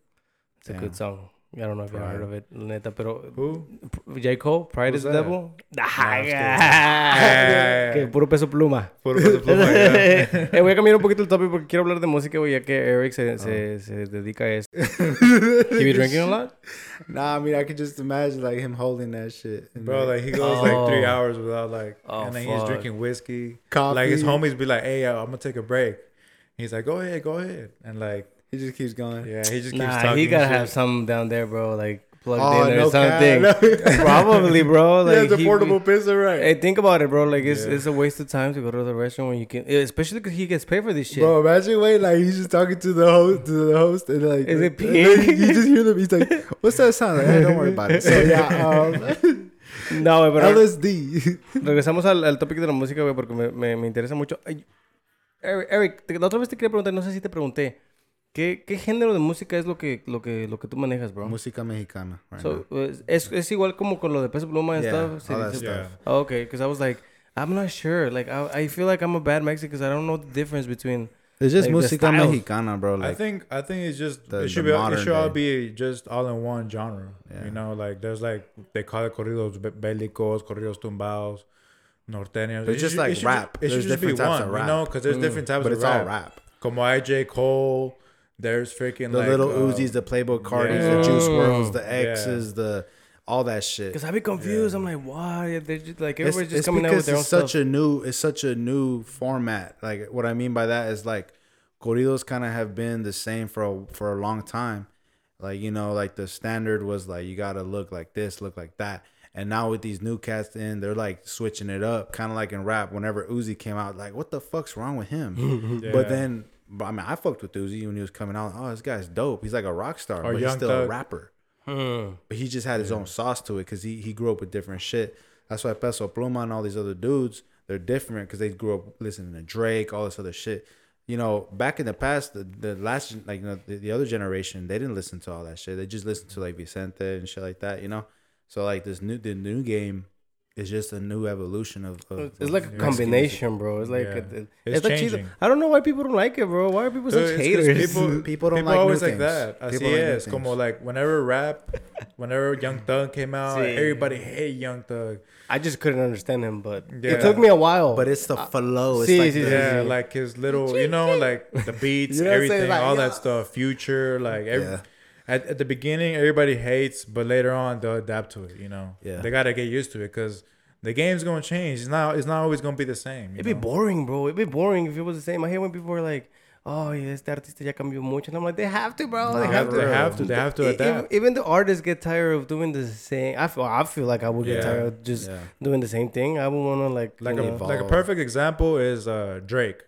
It's a good song. I don't know if you Pride. heard of it, neta, pero Who? J. Cole, Pride is the that? devil. I'm que puro peso pluma. Puro peso pluma, yeah. eh, voy a cambiar un poquito el topic porque quiero hablar de música, güey, ya que Eric se, se, se dedica a eso. He be drinking a lot? Nah, I mean I could just imagine like him holding that shit. and, Bro, like he goes like three Oh. hours without like, Oh, and then he's fuck. drinking whiskey. Coffee. Like his homies be like, "Hey, I'm gonna take a break." He's like, "Go ahead, go ahead," and like, he just keeps going. yeah, he just keeps Nah, talking. he gotta shit. have something down there, bro, like plugged Oh, in or no something. cap. Probably, bro. Like, yeah, it's a he- portable pizza, right? Hey, think about it, bro. Like, it's, Yeah. it's a waste of time to go to the restaurant when you can, especially because he gets paid for this shit. Bro, imagine wait, like he's just talking to the host, to the host, and like, Is it and peeing? You just hear them. He's like, "What's that sound?" Like, hey, don't worry about it. So yeah, um, No, güey, pero LSD. regresamos al, al topic de la música, güey, porque me, me, me interesa mucho. Ay, Eric, Eric, la otra vez te quería preguntar, no sé si te pregunté, ¿qué, qué género de música es lo que, lo que, lo que tú manejas, bro? Música mexicana. Right So, es, es, es igual como con lo de peso pluma and Yeah, stuff. all that Sí, sí. stuff. Yeah. Oh, okay, because I was like, I'm not sure. Like, I, I feel like I'm a bad Mexican because I don't know the difference between. It's just Like, música mexicana, bro. I Like, think I think it's just the- it should be it should all be just all in one genre. Yeah. You know, like there's like they call it corridos bélicos, corridos tumbados, norteños. But It just should- like it should- rap. It should just be one, you know, because there's Mm. different types but of it's rap. all rap. Como I J Cole, there's freaking The like, little uh, Uzis, the Playboi Cartis, yeah. the Juice. Worlds, the Yeah. X's, the all that shit. Because I be confused. Yeah. I'm like, why? They're just like, It's, everybody's just it's coming out with because their own it's such stuff. a new, it's such a new format. Like what I mean by that is like corridos kind of have been the same for a, for a long time. Like you know, like the standard was like you gotta look like this, look like that. And now with these new cats in, they're like switching it up, kind of like in rap. Whenever Uzi came out, like what the fuck's wrong with him? Yeah. But then, but I mean, I fucked with Uzi when he was coming out. Oh, this guy's dope. He's like a rock star, Or but he's Young still a rapper. But he just had his own sauce to it because he, he grew up with different shit. That's why Peso Pluma and all these other dudes, they're different because they grew up listening to Drake, all this other shit. You know, back in the past, the, the last, like, you know, the, the other generation, they didn't listen to all that shit. They just listened to, like, Vicente and shit like that, you know? So, like, this new, the new game, it's just a new evolution of. of It's like a of combination, bro. It's like Yeah. it- it- It's it's, like cheese- changing. I don't know why people don't like it, bro. Why are people Dude, such it's 'cause haters? People, People don't people like always new like that. Así People like new es. Como like whenever rap, whenever Young Thug came out, Sí. everybody hate Young Thug. I just couldn't understand him, but Yeah. it took me a while. But it's the flow. It's sí, like sí, the, Yeah, sí. like his little, you know, like the beats, You know what I'm saying? everything, Like, all yeah. that stuff. Future, like every, Yeah. At, at the beginning, everybody hates, but later on they'll adapt to it. You know, Yeah. they gotta get used to it because the game's gonna change. It's not, it's not always gonna be the same. It'd be boring, bro. It'd be boring if it was the same. I hate when people are like, "Oh, yeah, este artista ya cambió mucho," and I'm like, "They have to, bro. No, they have They to. have to, they have to adapt. Even, even the artists get tired of doing the same. I feel, I feel like I would get Yeah. tired of just Yeah. doing the same thing. I would want to like, like a know, like a perfect example is uh Drake.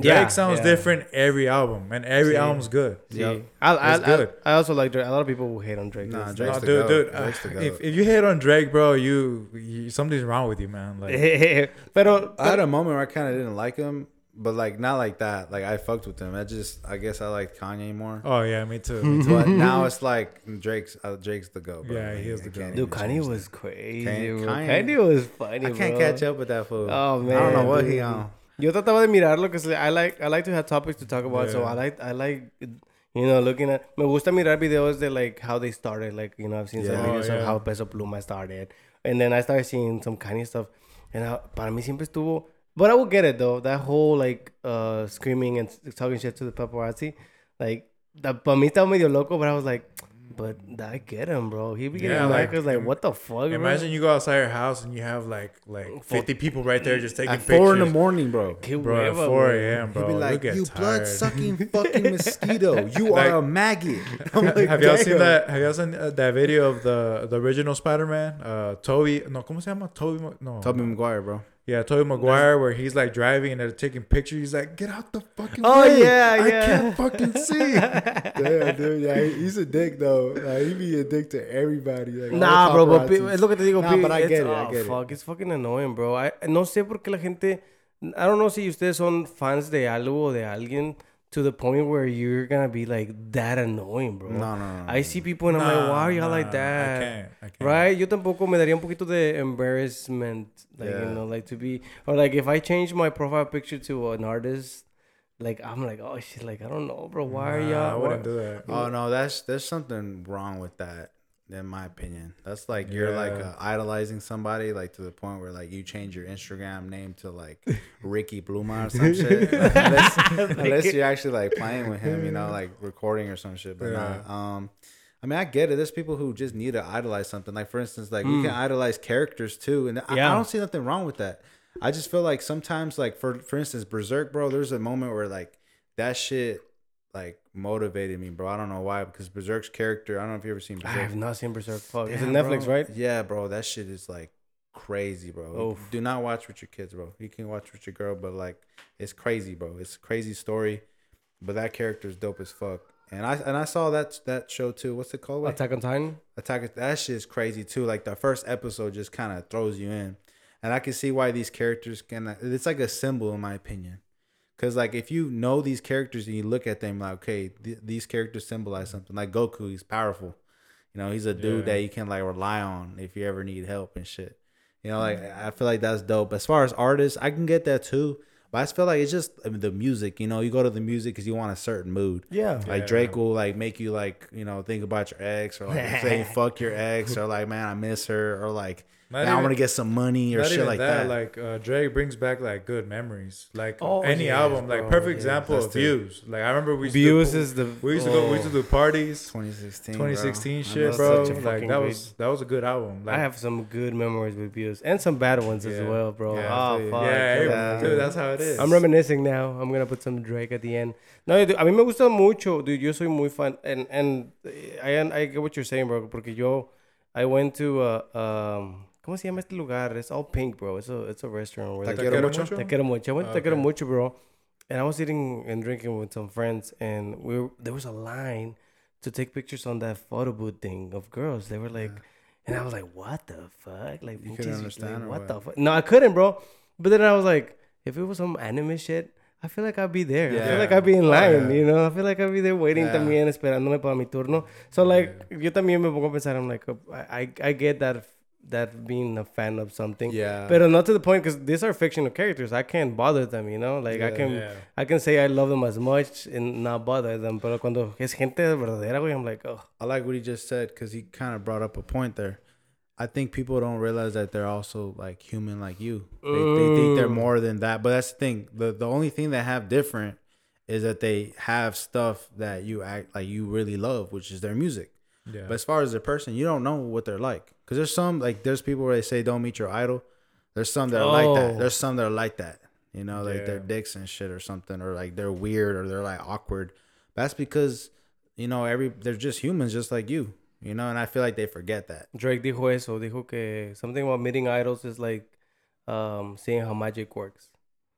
Drake Yeah, sounds yeah. different every album, and every Sí. album's good. See, Yep. I, I, It's I, good. I also like Drake. A lot of people will hate on Drake. Nah, Drake's No, the dude, goat. dude, uh, Drake's the if, goat. if you hate on Drake, bro, you, you something's wrong with you, man. Like, like- Pero, I had a moment where I kind of didn't like him, but like not like that. Like I fucked with him. I just I guess I liked Kanye more. oh yeah, me too. Me too. But now it's like Drake's uh, Drake's the goat. Bro. Yeah, he is the I can't goat. dude, Kanye was crazy, Kanye- Kanye- Kanye was funny. I can't bro. catch up with that fool. Oh man, I don't know what dude. he on. Yo trataba de mirarlo because I like I like to have topics to talk about. So I like I like you know looking at me gusta mirar videos de like how they started. Like you know I've seen some videos Oh, of yeah. how Peso Pluma started, and then I started seeing some Kanye stuff. And I, para mí siempre estuvo. But I will get it though. That whole like uh screaming and talking shit to the paparazzi, like that para mí estaba medio loco. But I was like, but I get him, bro. He be getting Yeah, yeah, like, like, like what the fuck, Imagine you go outside your house and you have like like fifty people right there just taking At pictures. four in the morning, bro. bro? Bro. At four a.m., bro. He'd be You'll like, get "You blood sucking fucking mosquito. You Like- are a maggot." I'm like, have y'all seen that? Have y'all seen uh, that video of the the original Spider-Man? Uh, Toby, no, ¿cómo se llama? Toby, no, Tobey Maguire, bro. Yeah, Toby Maguire, where he's like driving and they're taking pictures. He's like, "Get out the fucking Oh, way! yeah, I yeah. can't fucking see." Damn, dude. Yeah, he's a dick though. Like, he be a dick to everybody. Like, Nah, the bro, but paparazzis. pe- es lo que te digo. Nah, but I it's- get it, I oh, get it. fuck, it's fucking annoying, bro. I, no sé por qué la gente. I don't know si ustedes son fans de algo o de alguien to the point where you're gonna be like that annoying, bro. No, no, no. I see people and I'm like, why are y'all Nah, like I that? can't. I can't. Right? Yo tampoco me daría un poquito de embarrassment. Like, Yeah. you know, like to be. Or like if I change my profile picture to an artist, like I'm like, oh shit, like I don't know, bro. Why are y'all. I wouldn't why- do that. Oh no, that's there's something wrong with that, in my opinion. That's like you're like uh, idolizing somebody, like to the point where like you change your Instagram name to like Ricky Bluma or some shit. unless, unless you're actually like playing with him, you know, like recording or some shit. But Yeah. nah, um, I mean, I get it. There's people who just need to idolize something. Like for instance, like we can idolize characters too, and I, I don't see nothing wrong with that. I just feel like sometimes, like for for instance, Berserk, bro. There's a moment where like that shit like motivated me, bro. I don't know why because Berserk's character. I don't know if you ever seen. I have not seen Berserk. Fuck. it's on Netflix, bro. right? Yeah, bro. That shit is like crazy, bro. Do not watch with your kids, bro. You can watch with your girl, but like it's crazy, bro. It's a crazy story, but that character is dope as fuck. And I and I saw that that show too. What's it called? Wait. Attack on Titan. Attack that shit is crazy too. Like the first episode just kind of throws you in, and I can see why these characters can. It's like a symbol in my opinion, because like if you know these characters and you look at them like okay, th- these characters symbolize something. Like Goku, he's powerful. You know, he's a dude Yeah. that you can like rely on if you ever need help and shit. You know, like mm. I feel like that's dope. As far as artists, I can get that too. But I just feel like it's just I mean, the music. You know, you go to the music because you want a certain mood. Yeah. Like Yeah. Drake will like make you like you know think about your ex or like say fuck your ex or like man I miss her or like Not man, I even- want to get some money or Not shit even like that, that. Like uh, Drake brings back like good memories. Like Oh, any yes, album, like perfect yes. example of true. views. Like I remember we used Views to do, is the. we used to go we used to do parties. 2016, 2016 bro. shit, bro. Like that was that was a good album. Like I have some good memories with views and some bad ones as well, bro. Yeah, oh feel fuck. yeah, yeah. dude, that's how it is. I'm reminiscing now. I'm gonna put some Drake at the end. No, dude, a mí me gusta mucho, dude. Yo soy muy fan, and and I I get what you're saying, bro. Porque yo I went to uh um ¿cómo se llama este lugar? It's all pink, bro. It's a it's a restaurant where quiero mucho. Te quiero mucho. I went to Te Okay. quiero mucho, bro. And I was eating and drinking with some friends, and we were, there was a line to take pictures on that photo booth thing of girls. They were like, ah. and I was like, what the fuck? Like, You couldn't understand like, what what? the fuck? No, I couldn't, bro. But then I was like, if it was some anime shit, I feel like I'd be there. I feel like I'd be in Oh, line, yeah. you know? I feel like I'd be there waiting Yeah. también, esperándome para mi turno. So, like, yo también me pongo a pensar, I'm like, oh, I, I, I get that that being a fan of something. Yeah. But not to the point because these are fictional characters. I can't bother them, you know. Like I can, Yeah. I can say I love them as much and not bother them. Pero cuando es gente verdadera, I'm like, oh, I like what he just said because he kind of brought up a point there. I think people don't realize that they're also like human, like you. They, they think they're more than that. But that's the thing. the The only thing they have different is that they have stuff that you act like you really love, which is their music. Yeah. But as far as the person, you don't know what they're like. Because there's some like there's people where they say don't meet your idol. There's some that are like Oh. that. There's some that are like that. You know, like they're dicks and shit or something, or like they're weird or they're like awkward. That's because you know every they're just humans, just like you. You know, and I feel like they forget that. Drake dijo eso. Dijo que something about meeting idols is like um, seeing how magic works.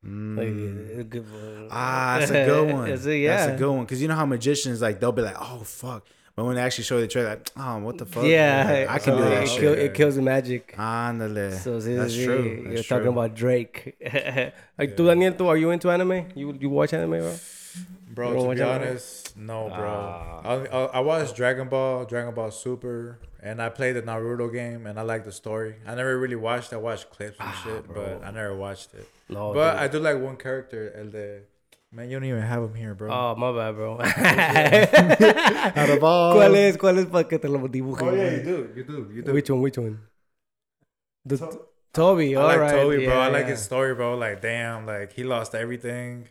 Like, Mm. uh. Ah, that's a good one. A- yeah. That's a good one. Cause you know how magicians like they'll be like, oh fuck, but when they actually show the trailer, like, oh what the fuck? Yeah, I can so do that it, shit. kill, it kills the magic. Ándale. So sí, That's sí, true. You're That's talking true. about Drake. like, tú, Daniel, tú, are you into anime? You you watch anime, bro? Bro, don't to watch be anime? honest, no, bro. Ah. I, I, I watched Dragon Ball, Dragon Ball Super, and I played the Naruto game, and I like the story. I never really watched. I watched clips and Ah, shit, but I never watched it. No, but dude. I do like one character, El de. Man, you don't even have him here, bro. Oh, my bad, bro. Out of all, ¿Cuál es? ¿Cuál es para que te lo dibuje? oh yeah, you do, you do, you do. Which one? Which one? The Tobi. I All like right. Tobi, bro. I like yeah. his story, bro. Like, damn, like he lost everything,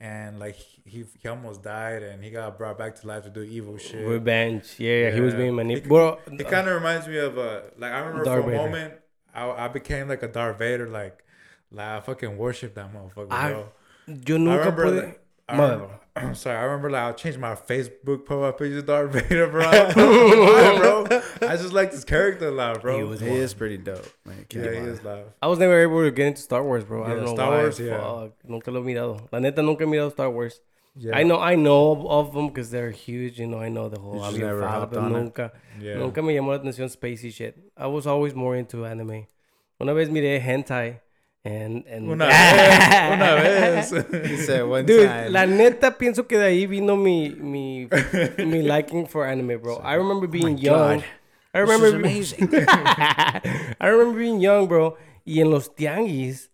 and like he he almost died, and he got brought back to life to do evil shit. Revenge. Yeah, yeah, he was being He- manipulated. Bro, It kind of reminds me of uh like I remember Darth for a Vader. moment I, I became like a Darth Vader like like I fucking worship that motherfucker, I- bro. Yo I nunca remember pude. like, I remember, I'm sorry, I remember like I'll change my Facebook profile picture to Darth Vader, bro. I why, bro. I just like this character a lot, bro. He was He is pretty dope, man. Yeah, he is live. I was never able to get into Star Wars, bro. I don't know Star why. Wars, yeah. Fuck, nunca lo he mirado. La neta, nunca he mirado Star Wars. Yeah. I know, I know of, of them because they're huge. You know, I know the whole. I'm your never father, hopped pero it? nunca, Yeah. nunca me llamó la atención spacey shit. I was always more into anime. Una vez miré hentai, and and Una vez, una vez. Said one Dude, time. la neta pienso que de ahí vino mi mi mi liking for anime, bro. I remember being young. God. I remember is amazing. I remember being young, bro. Y en los tianguis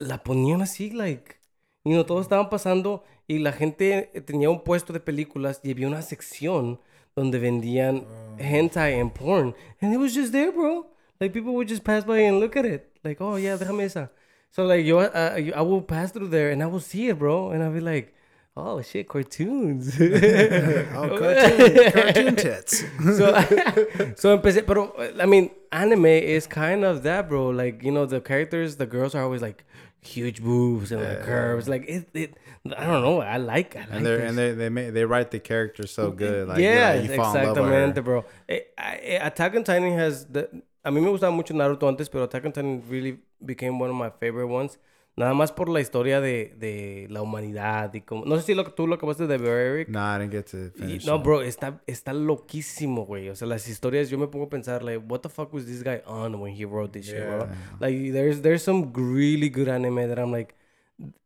la ponían así, like, you know, todos estaban pasando y la gente tenía un puesto de películas y había una sección donde vendían hentai and porn, and it was just there, bro. Like people would just pass by and look at it, like, oh yeah, déjame esa. So like yo, uh, I will pass through there and I will see it, bro, and I'll be like, oh shit, cartoons. oh, cartoon, cartoon tits. so, so empecé, pero I mean, anime is kind of that, bro. Like you know, the characters, the girls are always like huge boobs and like curves. Like it, it. I don't know. I like. I like and they this. and they they make, they write the characters so good. Like yeah, you fall in love with exactamente, her. bro. Eh, I- Attack on Titan has the. A mí me gustaba mucho Naruto antes, pero Attack on Titan really became one of my favorite ones. Nada más por la historia de, de la humanidad y como... No sé si lo, tú lo acabaste de ver, Eric. Nah, I didn't get to Y- finish. no, it. bro, está, está loquísimo, güey. O sea, las historias, yo me pongo a pensar, like, what the fuck was this guy on when he wrote this shit, bro? Like, there's there's some really good anime that I'm like,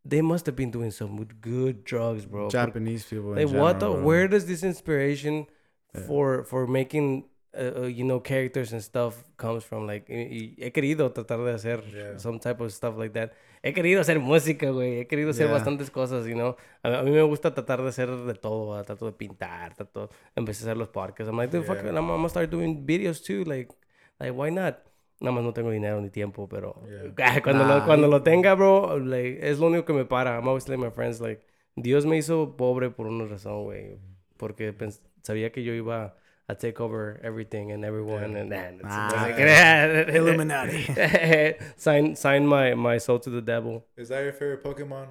they must have been doing some good drugs, bro. Japanese people. Like, in what the? bro. Where does this inspiration for for making, uh, uh, you know, characters and stuff comes from? Like, y- y he querido tratar de hacer Yeah. some type of stuff like that. He querido hacer música, güey. He querido hacer Yeah. bastantes cosas, you know. A, a mí me gusta tratar de hacer de todo. ¿verdad? Trato de pintar, trato... Empecé a hacer los podcasts. I'm like, dude, fuck Yeah. it. I'm, I'm gonna start doing videos too. Like, like, why not? Nada más no tengo dinero ni tiempo, pero... Cuando, lo, Nah. cuando lo tenga, bro, like, es lo único que me para. I'm always telling my friends, like, Dios me hizo pobre por una razón, güey. Porque sabía que yo iba a take over everything and everyone. And, nah, no se- no se Ah, crea. Illuminati. sign, sign my, my soul to the devil. Is that your favorite Pokemon?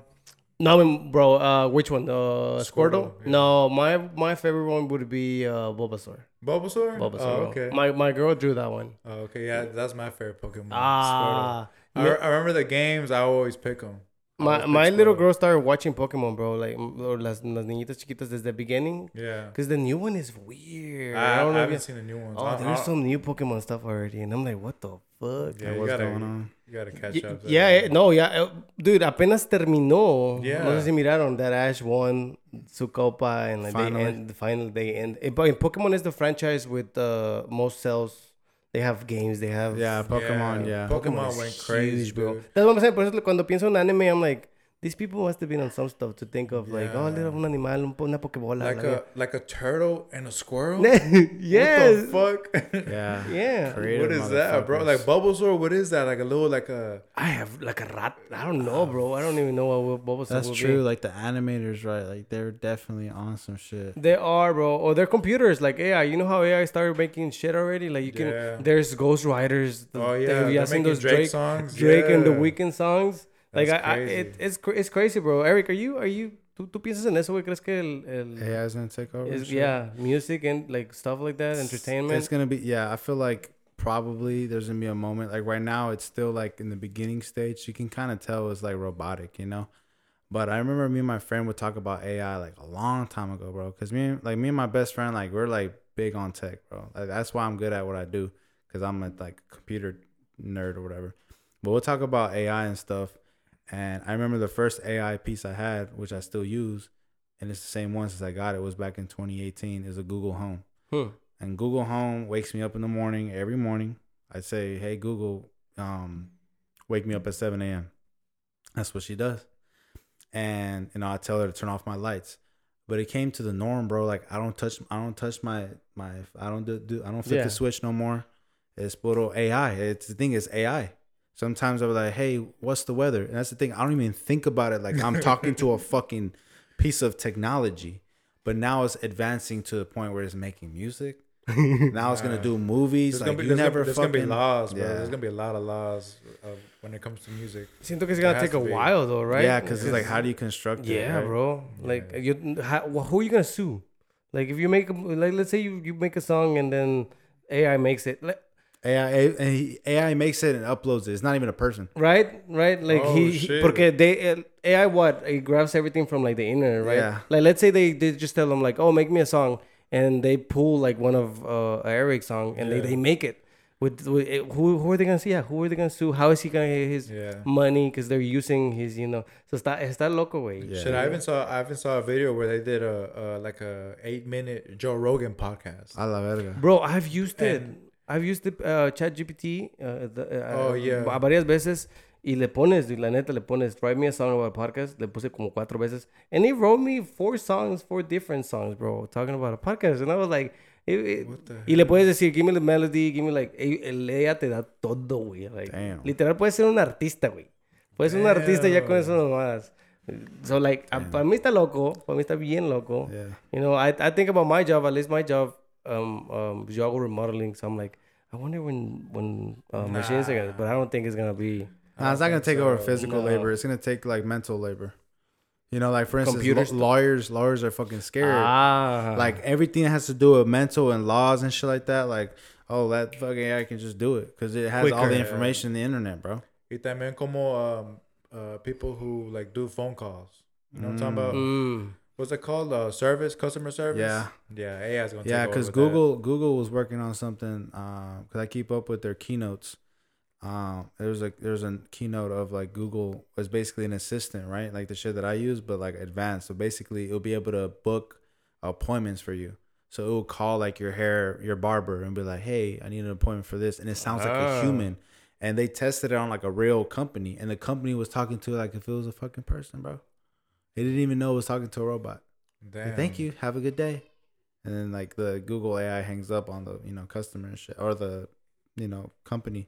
No, I mean, bro, uh, which one? Uh, Squirtle? Squirtle, yeah. No, my my favorite one would be uh, Bulbasaur. Bulbasaur? Bulbasaur. Oh, bro. okay. My my girl drew that one. oh, okay, yeah, that's my favorite Pokemon. Ah, Squirtle. I, re- I remember the games. I always pick them. My my little girl started watching Pokemon, bro. Like or las, las niñitas chiquitas desde the beginning. Yeah. Cause the new one is weird. I, I don't I know. if haven't you- seen the new ones. oh, I- there's I- some new Pokemon stuff already, and I'm like, what the fuck? Yeah, you What's gotta, going on? you gotta catch Y- up. yeah, eh, no, yeah, eh, dude, apenas terminó. Yeah. No sé si miraron that Ash won su copa and like Finally. they end, finally they end. eh, But Pokemon is the franchise with the most sales They have games. They have Yeah, Pokemon. Yeah. Pokemon is went crazy, huge, bro. dude. That's what I'm saying. Por eso cuando pienso en anime, I'm like, these people must have been on some stuff to think of like, oh, Yeah. little un animal, un po- una pokebola. Like a like a turtle and a squirrel. yes. What the fuck? Yeah. Yeah. Creative what is that, bro? Like motherfuckers. Bulbasaur. What is that? Like a little like a. I have like a rat. I don't know, bro. I don't even know what what was. That's true. Like the animators, right? Like they're definitely on some shit. They are, bro. Or they're computers, like AI. You know how AI started making shit already? Like you can. Yeah. There's Ghost Riders. the- Oh the- yeah, have you they're seen making those Drake, Drake, songs. Drake and the Yeah. Weeknd Like I, I it, it's it's crazy, bro. Eric, are you are you tú, tú piensas en eso, güey? ¿Crees que el, el AI is gonna take over. is, yeah, music and like stuff like that, entertainment? It's gonna be yeah. I feel like probably there's gonna be a moment like right now. It's still like in the beginning stage. You can kind of tell it's like robotic, you know. But I remember me and my friend would talk about AI like a long time ago, bro. Cause me, and- like me and my best friend, like we're like big on tech, bro. Like that's why I'm good at what I do, cause I'm a like computer nerd or whatever. But we'll talk about AI and stuff. And I remember the first AI piece I had, which I still use, and it's the same one since I got it. Was back in 2018. Is a Google Home. Hmm. And Google Home wakes me up in the morning every morning. I say, "Hey Google, um, wake me up at 7 a.m." That's what she does. And you know, I tell her to turn off my lights. But it came to the norm, bro. Like I don't touch, I don't touch my my, I don't do, do I don't flip Yeah. the switch no more. It's puro AI. It's the thing is AI. Sometimes I'm like, hey, what's the weather? And that's the thing. I don't even think about it like I'm talking to a fucking piece of technology. But now it's advancing to the point where it's making music. Now it's gonna do movies. There's like gonna be you there's, never gonna, there's fucking gonna be laws, bro. Yeah. There's gonna be a lot of laws uh, when it comes to music. Siento que it's gonna has take a be. while though, right? Yeah, because it's like, how do you construct it? Yeah, right? bro. Like you, how, who are you gonna sue? Like if you make a, like, let's say you you make a song and then AI makes it, like, AI, and AI makes it and uploads it. It's not even a person. right? Right? Like Oh, he, he shit. porque they uh, AI what it grabs everything from like the internet, right? Yeah. Like let's say they they just tell them like, oh, make me a song, and they pull like one of uh Eric's song and they, Yeah. they make it. With, with who who are they gonna see? Yeah, who are they gonna sue? How is he gonna get his Yeah. money? Because they're using his, you know. So está está loco, way. Yeah. Shit, I even saw I even saw a video where they did a, a like a eight minute Joe Rogan podcast. A la verga. Bro, I've used it. I've used it, uh, ChatGPT uh, the- uh, Oh, yeah. varias veces y le pones, dude, la neta le pones, write me a song about a podcast. Le puse como cuatro veces. And he wrote me four songs, four different songs, bro, talking about a podcast. And I was like, it- it- What the y le puedes decir, give me the melody, give me like, el ella te da todo, güey. Like, Damn. literal, puedes ser un artista, güey. Puedes ser un artista ya con eso nomás. So, like, para mí está loco. Para mí está bien loco. Yeah. You know, I, I think about my job, at least my job, um, um, yo hago remodeling. So I'm like, I wonder when, when uh, machines are gonna, but I don't think it's gonna be. Nah, it's not gonna take over physical No. labor. It's gonna take like mental labor. You know, like for instance, Computer lo- stuff. lawyers, lawyers are fucking scared. Ah. Like everything has to do with mental and laws and shit like that. Like, oh, that fucking AI can just do it because it has all the information in the internet, bro. Y también como um, uh, people who like do phone calls. You know what I'm talking about? Mm. What's it called? Uh, service, customer service. Yeah. yeah. AI is gonna Yeah, because Google Google was working on something. Because I keep up with their keynotes. Um, there's a there's a keynote of like Google was basically an assistant, right? Like the shit that I use, but like advanced. So basically, it'll be able to book appointments for you. So it will call like your hair, your barber, and be like, "Hey, I need an appointment for this," and it sounds like Ah. a human. And they tested it on like a real company, and the company was talking to it like if it was a fucking person, bro. They didn't even know it was talking to a robot. Like, Thank you. Have a good day. And then like the Google AI hangs up on the you know customer and shit or the you know company,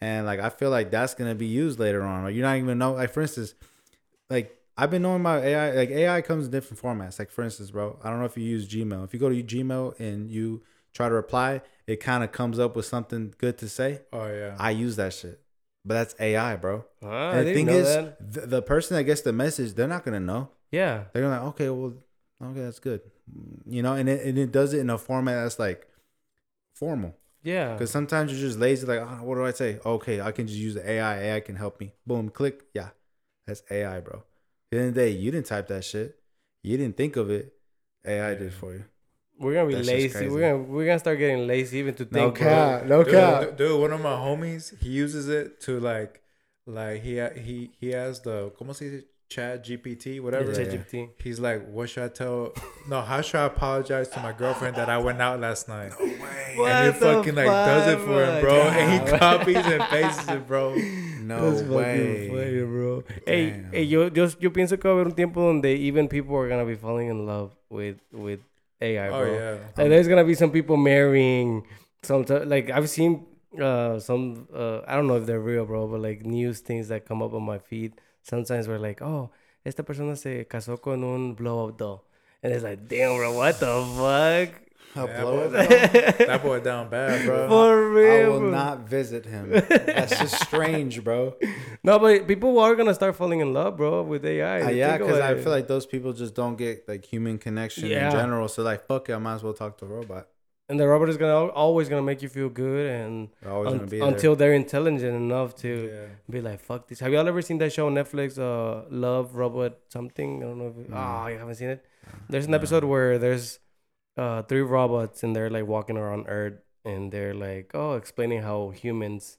and like I feel like that's gonna be used later on. Like you're not even know. Like for instance, like I've been knowing about AI. Like AI comes in different formats. Like for instance, bro, I don't know if you use Gmail. If you go to Gmail and you try to reply, it kind of comes up with something good to say. Oh yeah. I use that shit, but that's AI, bro. Ah, and the thing know is, that. the, person that gets the message, they're not gonna know Yeah. they're gonna like, okay, well, okay, that's good, you know, and it and it does it in a format that's like formal. Yeah. Because sometimes you're just lazy, like, oh, what do I say? Okay, I can just use the AI. AI can help me. Boom, click. Yeah, that's AI, bro. At the end of the day, you didn't type that shit. You didn't think of it. AI did for you. We're gonna be That lazy. We're gonna we're gonna start getting lazy even to think. bro. cap, no dude, cap. dude, dude, one of my homies, he uses it to like, like he he he has the, ¿cómo se dice? Chat GPT, whatever. Yeah. ChatGPT. He's like, what should I tell? No, how should I apologize to my girlfriend that I went out last night? and he What the fucking like does it fuck, for him, bro. And he copies and pastes it, bro. No That's way. funny, bro. Hey, hey, yo, yo, yo pienso que va a haber un tiempo donde even people are gonna be falling in love with with AI, Oh bro. yeah. Like, there's gonna be some people marrying some t- like I've seen uh some uh I don't know if they're real, bro, but like news things that come up on my feed sometimes we're like, oh, esta persona se casó con un blow up doll, and it's like, damn, bro, what the fuck? I'll Yeah, blow boy. it. That boy down bad, bro. For I real, will bro. not visit him. That's just strange, bro. No, but people are gonna start falling in love, bro, with AI. Uh, yeah, because I feel like those people just don't get like human connection Yeah. in general. So like, fuck it, I might as well talk to a robot. and the robot is gonna always gonna make you feel good and always un- gonna be until they're intelligent enough to Yeah. be like fuck this have y'all ever seen that show on netflix uh love robot something i don't know if No. oh you haven't seen it there's an episode where there's uh three robots and they're like walking around earth and they're like oh explaining how humans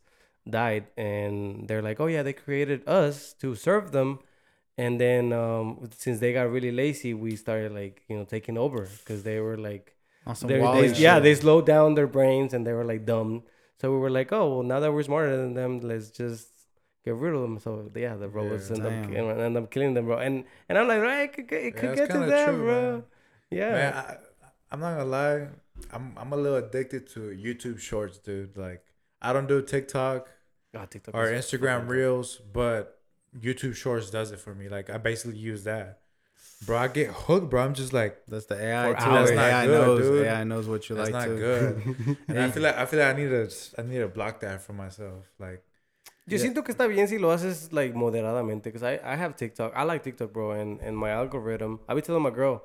died and they're like oh yeah they created us to serve them and then um since they got really lazy we started like you know taking over because they were like they, they, yeah, they slowed down their brains and they were like dumb. So we were like, oh well, now that we're smarter than them, let's just get rid of them. So yeah, the robots Yeah, end up damn. end up killing them, bro. And and I'm like, right, it could, get- it could Yeah, get to that, true, bro. man. Yeah. Man, I, I'm not gonna lie. I'm I'm a little addicted to YouTube Shorts, dude. Like I don't do TikTok Ah, TikTok or Instagram Reels, but YouTube Shorts does it for me. Like I basically use that, bro. I get hooked, bro. I'm just like That's the AI too. That's That's not AI good, knows. dude. AI knows what you that's like not too. good. and I feel like I feel like I need to I need to block that for myself. Like Yo Yeah. siento que está bien si lo haces like moderadamente, because I, I have TikTok. I like TikTok, bro, and, and my algorithm. I be telling my girl,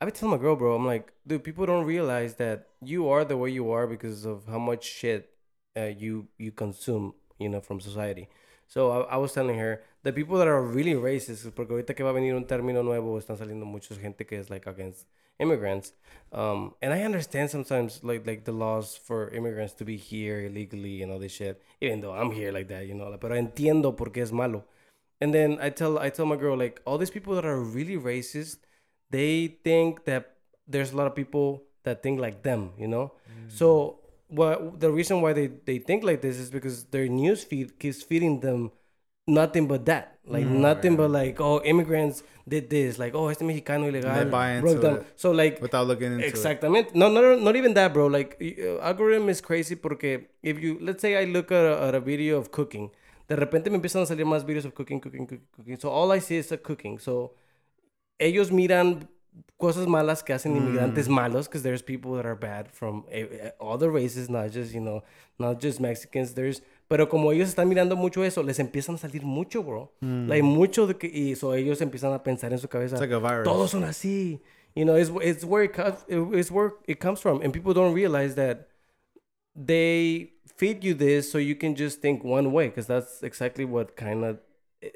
I be telling my girl, bro, I'm like, dude, people don't realize that you are the way you are because of how much shit uh, you you consume, you know, from society. So I, I was telling her the people that are really racist, porque ahorita que va a venir un término nuevo, están saliendo mucha gente que es like against immigrants. Um, and I understand sometimes like like the laws for immigrants to be here illegally and all this shit, even though I'm here like that, you know. Pero entiendo por qué es malo. And then I tell I tell my girl like all these people that are really racist, they think that there's a lot of people that think like them, you know. So what the reason why they they think like this is because their news feed keeps feeding them nothing but that, like nothing but like oh immigrants did this, like oh este mexicano ilegal They buy broke them. it. So like Without looking into it. Exactamente. No, no, not even that, bro. Like, uh, algorithm is crazy because if you, let's say I look at a, at a video of cooking, de repente me empiezan a salir más videos of cooking, cooking, cooking, cooking. So all I see is a cooking. So ellos miran cosas malas que hacen inmigrantes malos because there's people that are bad from eh, eh, all the races, not just, you know, not just Mexicans. There's, pero como ellos están mirando mucho eso, les empiezan a salir mucho, bro. Like, mucho de que, y so ellos empiezan a pensar en su cabeza. Like. Todos son así. You know, it's it's where it comes. It's where it comes from, and people don't realize that they feed you this so you can just think one way, because that's exactly what kind of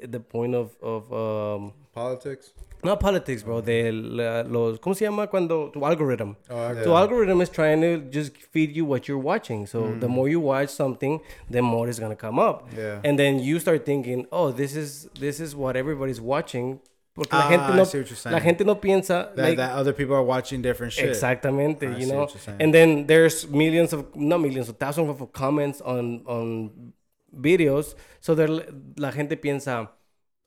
the point of of um politics. Not politics, bro. De la- los ¿cómo se llama cuando tu algorithm? Oh, I- So algorithm is trying to just feed you what you're watching. So the more you watch something, the more it's gonna come up. Yeah. And then you start thinking, oh, this is this is what everybody's watching. Porque la Ah, gente I no, see what you're saying. la gente no piensa That, like, that other people are watching different shit. Exactamente, I you know. And then there's millions of not millions of thousands of comments on on videos. So there la gente piensa,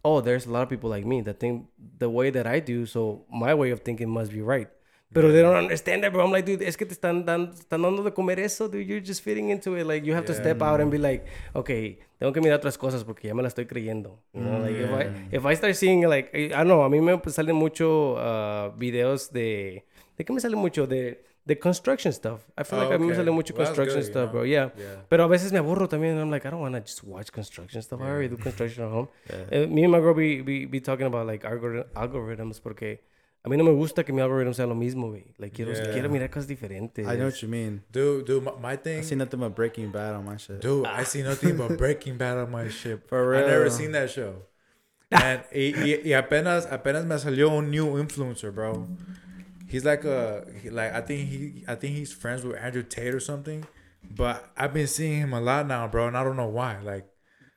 oh, there's a lot of people like me that think the way that I do, so my way of thinking must be right. Pero they don't understand that, bro. I'm like, dude, es que te están, dan, están dando de comer eso, dude. You're just fitting into it. Like, you have to step out and be like, okay, tengo que mirar otras cosas porque ya me la estoy creyendo. You know, like, if I, if I start seeing, like, I don't know, a mí me salen mucho uh, videos de, ¿de qué me sale mucho? De, de construction stuff. I feel Oh, like a mí me okay. sale mucho Well, construction good, you stuff, know? bro. Yeah. Yeah. Pero a veces me aburro también. I'm like, I don't want to just watch construction stuff. I already do construction at home. Uh, me and my girl be, be, be talking about like algori- algorithms porque a mí no me gusta que mi algorithm sea lo mismo, güey. Like, quiero, Yeah. quiero mirar cosas diferentes. I know what you mean. Dude, dude, my, my I thing. see nothing but Breaking Bad on my shit. Dude, I see nothing but Breaking Bad on my shit. For I never real. seen that show. And y, y, y apenas apenas me salió un new influencer, bro. He's like a like I think he I think he's friends with Andrew Tate or something. But I've been seeing him a lot now, bro, and I don't know why. Like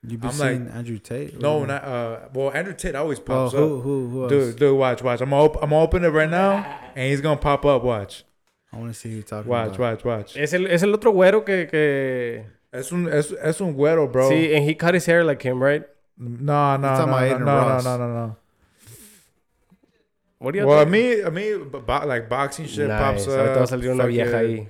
You be I'm like- seeing Andrew Tate? No, not uh. Well, Andrew Tate always Oh, pops who up. who who else? Dude, dude, watch, watch. I'm gonna, op- I'm gonna open it right now, and he's gonna pop up. Watch, I want to see who you're talking watch, about. watch, watch. Es el, es el otro güero que, que... Es un, es, es un güero, bro. See, and he cut his hair like him, right? No, no, no, talking no, no, no, no, no, no. What do you Well, I think? mean, I mean, bo- like boxing shit nice. pops up. Ahorita va a salir una vieja ahí.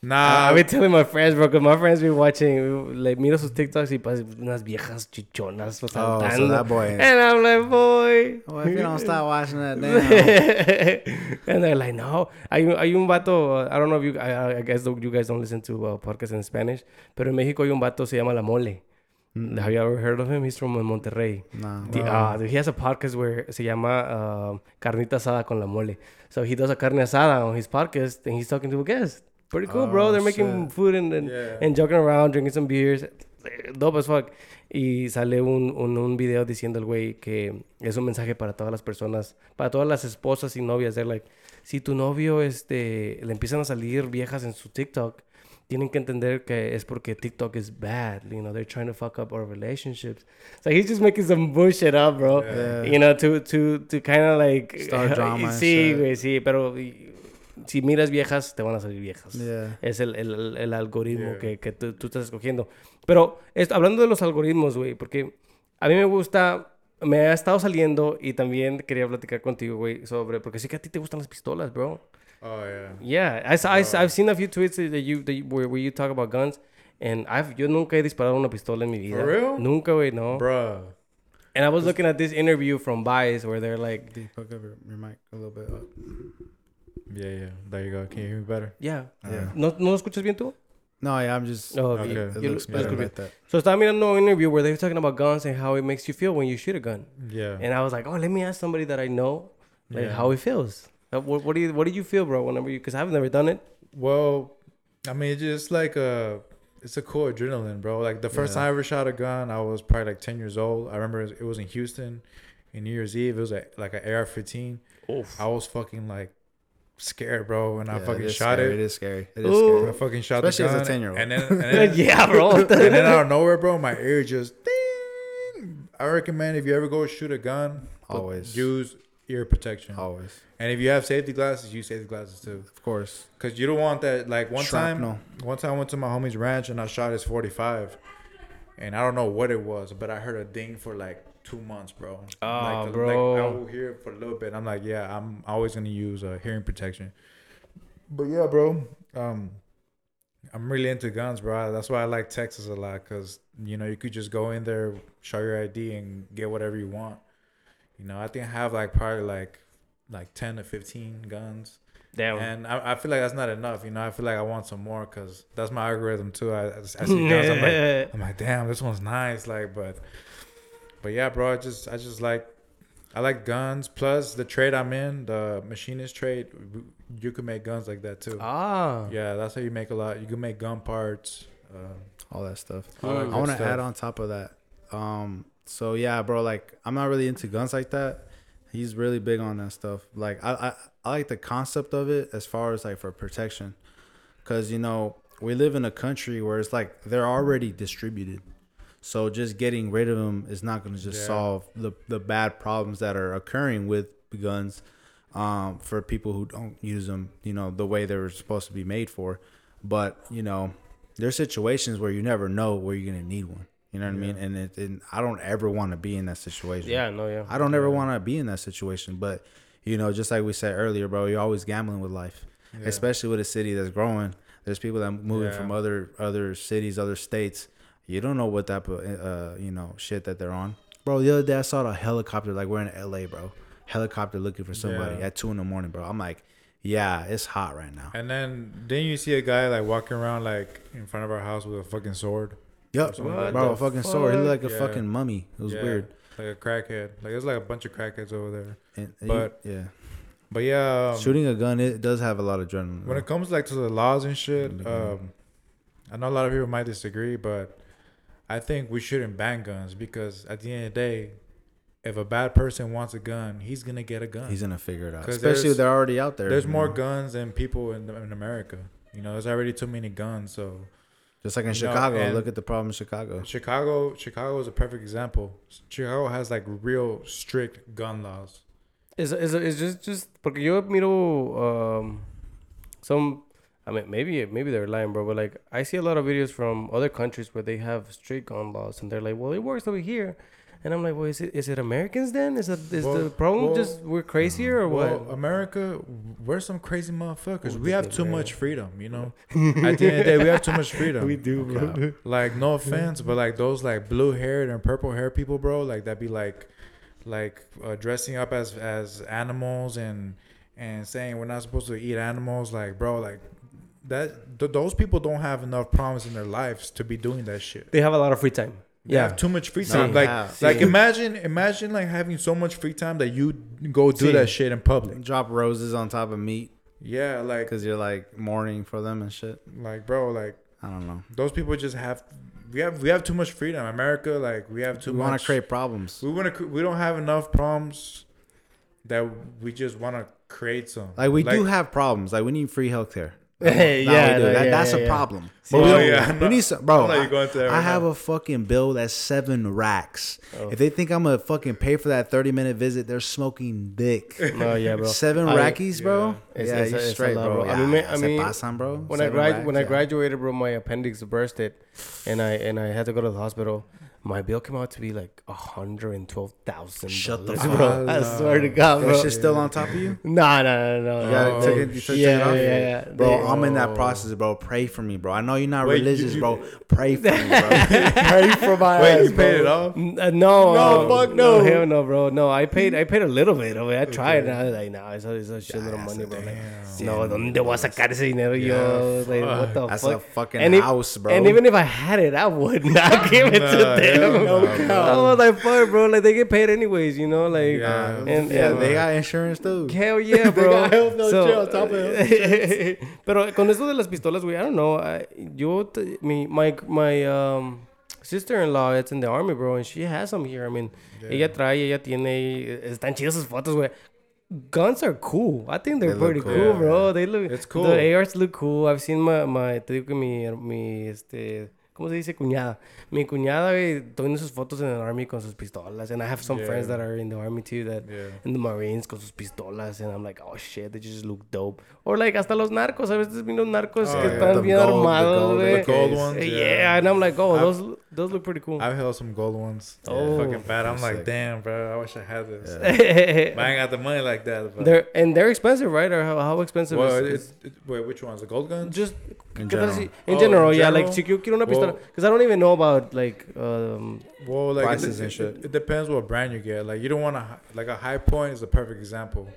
Nah, I've been telling my friends, bro, because my friends be watching, like, miro sus TikToks y pasa unas viejas chichonas Oh, so saltando. that boy. and I'm like, boy. Oh, if you don't stop watching that, damn. and they're like, no. Hay, un- hay un vato, uh, I don't know if you, I, I guess you guys don't listen to uh, podcasts in Spanish, pero en México hay un vato se llama La Mole. Have you ever heard of him? He's from Monterrey. nah. The- uh, he has a podcast where se llama um, Carnita Asada con la Mole. So he does a carne asada on his podcast and he's talking to a guest. Pretty cool, bro. Oh, They're making shit. food and, and, Yeah. and joking around, drinking some beers. Dope as fuck. Y sale un, un, un video diciendo el güey que es un mensaje para todas las personas, para todas las esposas y novias. They're like, si tu novio este, le empiezan a salir viejas en su TikTok, tienen que entender que es porque TikTok is bad. You know, they're trying to fuck up our relationships. So he's just making some bullshit up, bro. Yeah. You know, to, to, to kind of like... Start drama Sí, güey, sí. Pero si miras viejas, te van a salir viejas. Yeah. Es el, el, el algoritmo Yeah. que, que tú, tú estás escogiendo. Pero esto- hablando de los algoritmos, güey, porque a mí me gusta, me ha estado saliendo y también quería platicar contigo, güey, sobre, porque sí que a ti te gustan las pistolas, bro. Oh yeah. Yeah, I, saw- I, I've seen a few tweets that you, that you- where, where you talk about guns. And I've, yo nunca he disparado una pistola en mi vida. For real? Nunca, güey, no. Bruh. And I was looking at this interview from Vice where they're like, Can you fuck up your, your mic a little bit up? Yeah, yeah. There you go. Can you hear me better? yeah. Yeah. ¿No, ¿No lo escuchas bien tú? No, yeah, I'm just. No, Okay. you- It you looks look- better like that. So estaba mirando un interview where they were talking about guns and how it makes you feel when you shoot a gun. Yeah. And I was like, oh, let me ask somebody that I know, like Yeah. how it feels. Uh, What, what do you What did you feel, bro? Whenever you, because I've never done it. Well, I mean, it's just like a, it's a cool adrenaline, bro. Like the first Yeah. time I ever shot a gun, I was probably like ten years old. I remember it was in Houston, in New Year's Eve. It was a, like an AR-15. I was fucking like scared, bro, and I fucking it is shot scary. it. It is scary. It is Ooh. I fucking shot Especially the as a gun, 10-year-old. and then, and then, yeah, bro. and then out of nowhere, bro, my ear just ding. I recommend if you ever go shoot a gun, Always. use ear protection. Always. And if you have safety glasses, use safety glasses too. Of course. Cause you don't want that. Like one Shrapnel. time, one time I went to my homie's ranch and I shot his forty five, and I don't know what it was, but I heard a ding for like two months, bro. Ah, like, bro. Like, I will hear it for a little bit. I'm like, yeah, I'm always gonna use uh, hearing protection. But yeah, bro. Um, I'm really into guns, bro. That's why I like Texas a lot, cause you know you could just go in there, show your ID, and get whatever you want. You know, I think I have like probably like like ten to fifteen guns. Damn. And I, I feel like that's not enough. You know, I feel like I want some more because that's my algorithm too. I, I, I see guns, I'm like, I'm like, damn, this one's nice. Like, but, but yeah, bro, I just, I just like, I like guns. Plus the trade I'm in, the machinist trade, you can make guns like that too. ah. Yeah, that's how you make a lot. You can make gun parts. Uh, All that stuff. all that. I want to add on top of that. Um, so yeah, bro, like I'm not really into guns like that. He's really big on that stuff. Like I, I, I like the concept of it as far as like for protection, because you know we live in a country where it's like they're already distributed. So just getting rid of them is not going to just Yeah. solve the the bad problems that are occurring with guns um, for people who don't use them, you know, the way they were supposed to be made for. But you know, there's situations where you never know where you're gonna need one. You know what I mean? And it, and I don't ever want to be in that situation. Yeah, no, yeah. I don't ever want to be in that situation. But you know, just like we said earlier, bro, you're always gambling with life, Yeah. especially with a city that's growing. There's people that are moving Yeah. from other other cities, other states. You don't know what type of uh, you know shit that they're on, bro. The other day I saw a helicopter like we're in L.A., bro. Helicopter looking for somebody Yeah. at two in the morning, bro. I'm like, yeah, it's hot right now. And then then you see a guy like walking around like in front of our house with a fucking sword, Yep, What bro, the a fucking sword. He looked like a fuck? fucking mummy. It was Yeah. weird. like a crackhead. Like there's like a bunch of crackheads over there. And, and But- you- yeah, But yeah, um, shooting a gun it does have a lot of adrenaline. when bro. it comes like to the laws and shit, um, I know a lot of people might disagree, but I think we shouldn't ban guns because at the end of the day, if a bad person wants a gun, he's gonna get a gun. He's gonna figure it out. Especially if they're already out there. There's more know? guns than people in in America. You know, there's already too many guns. So, Just like in You Chicago, and- look at the problem in Chicago. Chicago, Chicago is a perfect example. Chicago has like real strict gun laws. It's, it's, it's just, just porque yo miro um, some, I mean, maybe maybe they're lying, bro, but like I see a lot of videos from other countries where they have strict gun laws, and they're like, well, it works over here, and I'm like, well, is it is it Americans then? Is it is the problem well- just we're crazier or Well, what? America, we're some crazy motherfuckers. We have too man. much freedom, you know. At the end of the day, we have too much freedom. We do, bro. Like no offense, but like those like blue haired and purple hair people, bro, like that be like, like uh, dressing up as as animals and and saying we're not supposed to eat animals, like bro, like that. Th- those people don't have enough problems in their lives to be doing that shit. They have a lot of free time. Yeah. have too much free time. like Yeah. like imagine imagine like having so much free time that you go do See. that shit in public. Drop roses on top of meat Yeah, like because you're like mourning for them and shit. like bro, like I don't know. those people just have we have we have too much freedom. America, like we have too We want to create problems. We want to. We don't have enough problems that we just want to create some. Like we do have problems. Like we need free healthcare. Hey, yeah, no, That- yeah, that's yeah, a problem. Oh, But we, yeah, we need some, bro. I'll let you I, go into that I have a fucking bill that's seven racks. Oh. If they think I'm gonna fucking pay for that thirty minute visit, they're smoking dick. No, yeah, bro. Seven I- rackies, bro. It's- yeah, it's- you straight, bro. bro. I mean, I mean, pasan, bro. when I Seven grad racks, when I graduated, bro, my appendix bursted, and I and I had to go to the hospital. My bill came out to be like a hundred and twelve thousand. Shut the bro. fuck I up. swear to God, That bro. shit's still on top of you, Nah, nah, nah, no. You gotta no. take it- you took it yeah, off? yeah, yeah, bro. They- I'm in that process, bro. Pray for me, bro. I know you're not Wait, religious, you- bro. Pray for me, bro. Pray for my Wait, ass, you paid bro. it off? Uh, no, No, um, fuck no. hell no, bro. No, I paid. I paid a little bit of it. I tried, and I was like, nah, it's a, it's a shit little money, bro. Like, Damn. no, ¿dónde voy a sacar ese dinero yo? Like, what the fuck? That's a fucking and house, bro. And even if I had it, I would not give it to them. Hell no, bro. I was like, fuck, bro. Like they get paid anyways, you know. Like, Yeah. and, yeah, and- they got insurance too. Hell yeah, bro. got health no So, jail on top of pero con eso de las pistolas, güey, I don't know. I, yo, t- mi, my, my um, sister-in-law, it's in the army, bro, and she has some here. I mean, ella trae, ella tiene, están chidas sus fotos, güey. Guns are cool. I think they're They pretty cool. cool, Yeah. bro. They look. It's cool. The ARs look cool. I've seen my, my, te digo que mi, mi, este, ¿cómo se dice? Cuñada. Mi cuñada, güey, tomando sus fotos en el army con sus pistolas. And I have some friends that are in the army too that Yeah. in the Marines con sus pistolas and I'm like, oh shit, they just look dope. Or like hasta los narcos, a veces vi los narcos Oh, que yeah. están The bien gold- armados, güey. Ones. Yeah. Yeah. and I'm like, oh, I've- those those look pretty cool. I've held some gold ones. Oh. fucking bad. I'm like, sick. damn, bro. I wish I had this. But I ain't got the money like that. But they're and they're expensive, right? Or how, how expensive well, is, it, it, wait, which ones? The gold guns? just In general. si- in Oh, general, in yeah. Like, general? si yo quiero una pistola, Well- because I don't even know about like um Well, like Prices it, and shit. It, it depends what brand you get. Like you don't want to like a Hi-Point is a perfect example.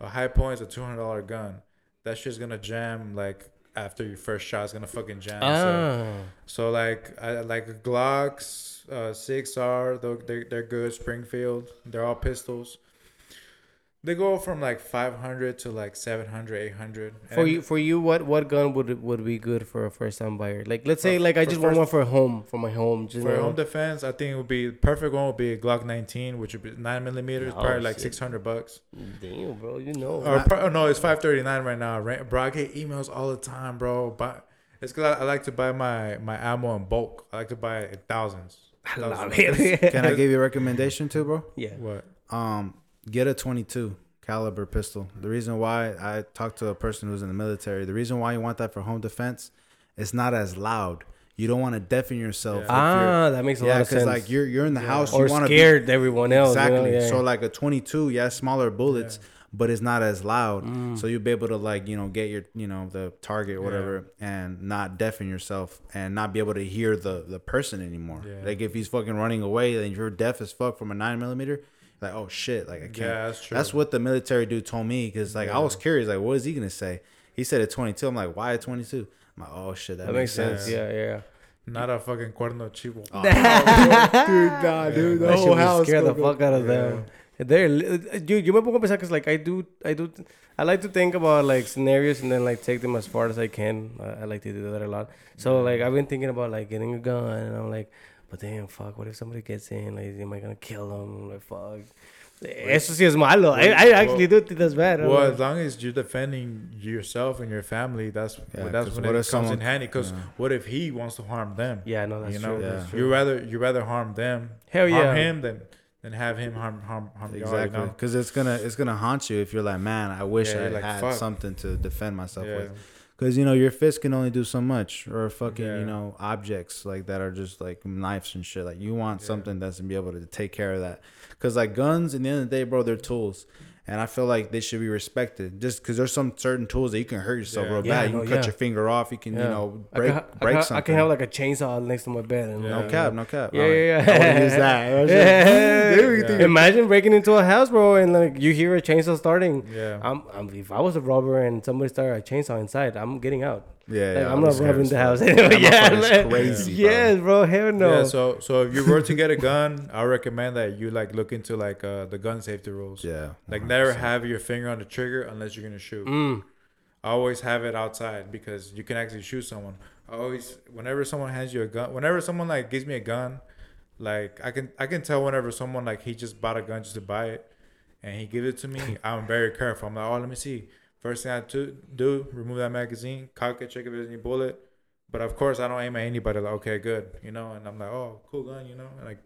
A Hi-Point is a two hundred dollar gun. That shit's gonna jam like after your first shot. is gonna fucking jam. So, ah so like I like Glocks, uh, SIG Sauer. They're they're good. Springfield. They're all pistols. They go from like 500 to like 700, 800. for And you for you what what gun would would be good for a first time buyer? Like let's say For- like I for just want one for home for my home. Just, For you know. home defense, I think it would be perfect one would be a Glock 19, which would be nine millimeters, Oh, probably like 600 bucks. Damn, bro, you know. Or pro- oh, no, it's 539 right now. Bro, I get emails all the time, bro. But it's because I, I like to buy my my ammo in bulk. I like to buy it in thousands. I love Thousands. it. Can I give you a recommendation too, bro? yeah. What? Um, get a 22 caliber pistol. The reason why I talked to a person who's in the military, the reason why you want that for home defense, it's not as loud. You don't want to deafen yourself. Ah, that makes a yeah, lot of sense. like you're you're in the Yeah. house, or you want to scared everyone else. exactly. You know? yeah. So like a 22, yeah, smaller bullets, but it's not as loud. Mm. So you'll be able to like you know get your you know the target or whatever and not deafen yourself and not be able to hear the the person anymore. Like if he's fucking running away, then you're deaf as fuck from a nine millimeter. Like oh shit, like I can't. Yeah, that's true. That's what the military dude told me because like I was curious, like what is he gonna say? He said at 22. I'm like, why at 22? I'm like, oh shit, that, that makes sense. Yeah, yeah. Not a fucking cuerno chivo. Oh, dude, nah, dude, that shit would scare the fuck out of Yeah. them. They're dude. You me pongo a pensar 'cause, like I do, I do, I like to think about like scenarios and then like take them as far as I can. I, I like to do that a lot. So like I've been thinking about like getting a gun, and I'm like, but damn, fuck, what if somebody gets in? Like, am I gonna kill them? Like, fuck. Eso sí es malo. I, I actually do think that's bad. Well, like- as long as you're defending yourself and your family, that's Yeah, that's 'cause when what it comes someone- in handy. Because yeah. what if he wants to harm them? yeah, no, that's you know, true. Yeah. You rather you rather harm them, Hell harm yeah. him than than have him harm harm harm y'all. You Exactly, know? because it's gonna it's gonna haunt you if you're like, man, I wish Yeah, I like, had fuck. something to defend myself Yeah. with. Because you know your fist can only do so much, or fucking Yeah. you know objects like that are just like knives and shit. Like you want Yeah. something that's gonna be able to take care of that. Because like guns, in the end of the day, bro, they're tools, and I feel like they should be respected. Just because there's some certain tools that you can hurt yourself Yeah. real Yeah, bad. You no, cut yeah. your finger off. You can Yeah. you know I break can, I break can, something. I can have like a chainsaw next to my bed. And, Yeah. no cap, no cap. Yeah, Uh, yeah, yeah. use that. Yeah. Dude, Yeah. Imagine breaking into a house, bro, and like you hear a chainsaw starting. Yeah. I'm, I'm, if I was a robber and somebody started a chainsaw inside, I'm getting out. Yeah, Like, yeah, I'm not robbing the house anyway. yeah, like- crazy. Yes, bro. Hell no. Yeah, so so if you were to get a gun, I recommend that you like look into like uh, the gun safety rules. Yeah, Like 100%. never have your finger on the trigger unless you're gonna shoot. Mm. always have it outside because you can actually shoot someone. I always, whenever someone hands you a gun, whenever someone like gives me a gun, like I can I can tell whenever someone like he just bought a gun just to buy it, and he gives it to me, I'm very careful. I'm like, oh, let me see. First thing I to do, remove that magazine, cock it, check if there's any bullet. But of course, I don't aim at anybody. Like, okay, good, you know. And I'm like, oh, cool gun, you know, and like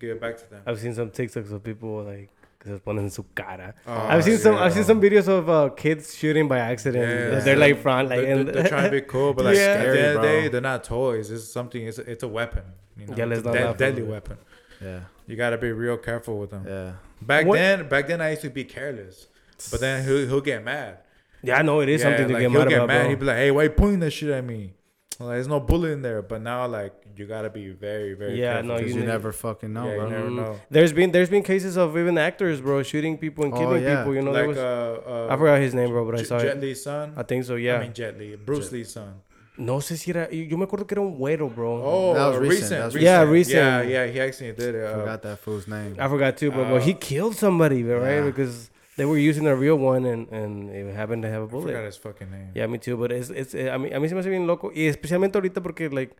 give it back to them. I've seen some TikToks of people like que se ponen en su cara. Oh, I've seen some. yeah. I've seen some videos of uh, kids shooting by accident. Yeah. They're like front, like they're, they're, they're trying to be cool, but like Yeah. Scary, end of the day, bro. they're not toys. It's something. It's a, it's a weapon. You know, Yeah, let's it's a not dead- laugh deadly weapon. Yeah, You gotta be real careful with them. yeah. Back What- then, back then I used to be careless, but then he'll he'll get mad. Yeah, I know it is Yeah, something to like, get he'll mad get about, mad. bro. He'd be like, "Hey, why you pointing that shit at me? Like, there's no bullet in there." But now, like, you gotta be very, very Yeah, careful. no, Because you you, never fucking know, yeah, bro. you never know. There's been there's been cases of even actors, bro, shooting people and Oh, killing yeah. people. You know, there like, was uh, uh, I forgot his name, bro, but I J- saw Jet it. Li's son. I think so. Yeah. I mean, Jet Li, Bruce Lee's son. no sé si era. Yo me acuerdo que era un güero, bro. Oh, That was uh, recent, recent. that was recent. Yeah, recent. Yeah, yeah, he actually did it. Uh, Forgot that fool's name. I forgot too, bro. but he Uh, killed somebody, right? yeah. Because they were using a real one and and it happened to have a I forgot bullet. his fucking name. Yeah, me too. But it's it's. mí a mí se me hace bien loco y especialmente ahorita porque like.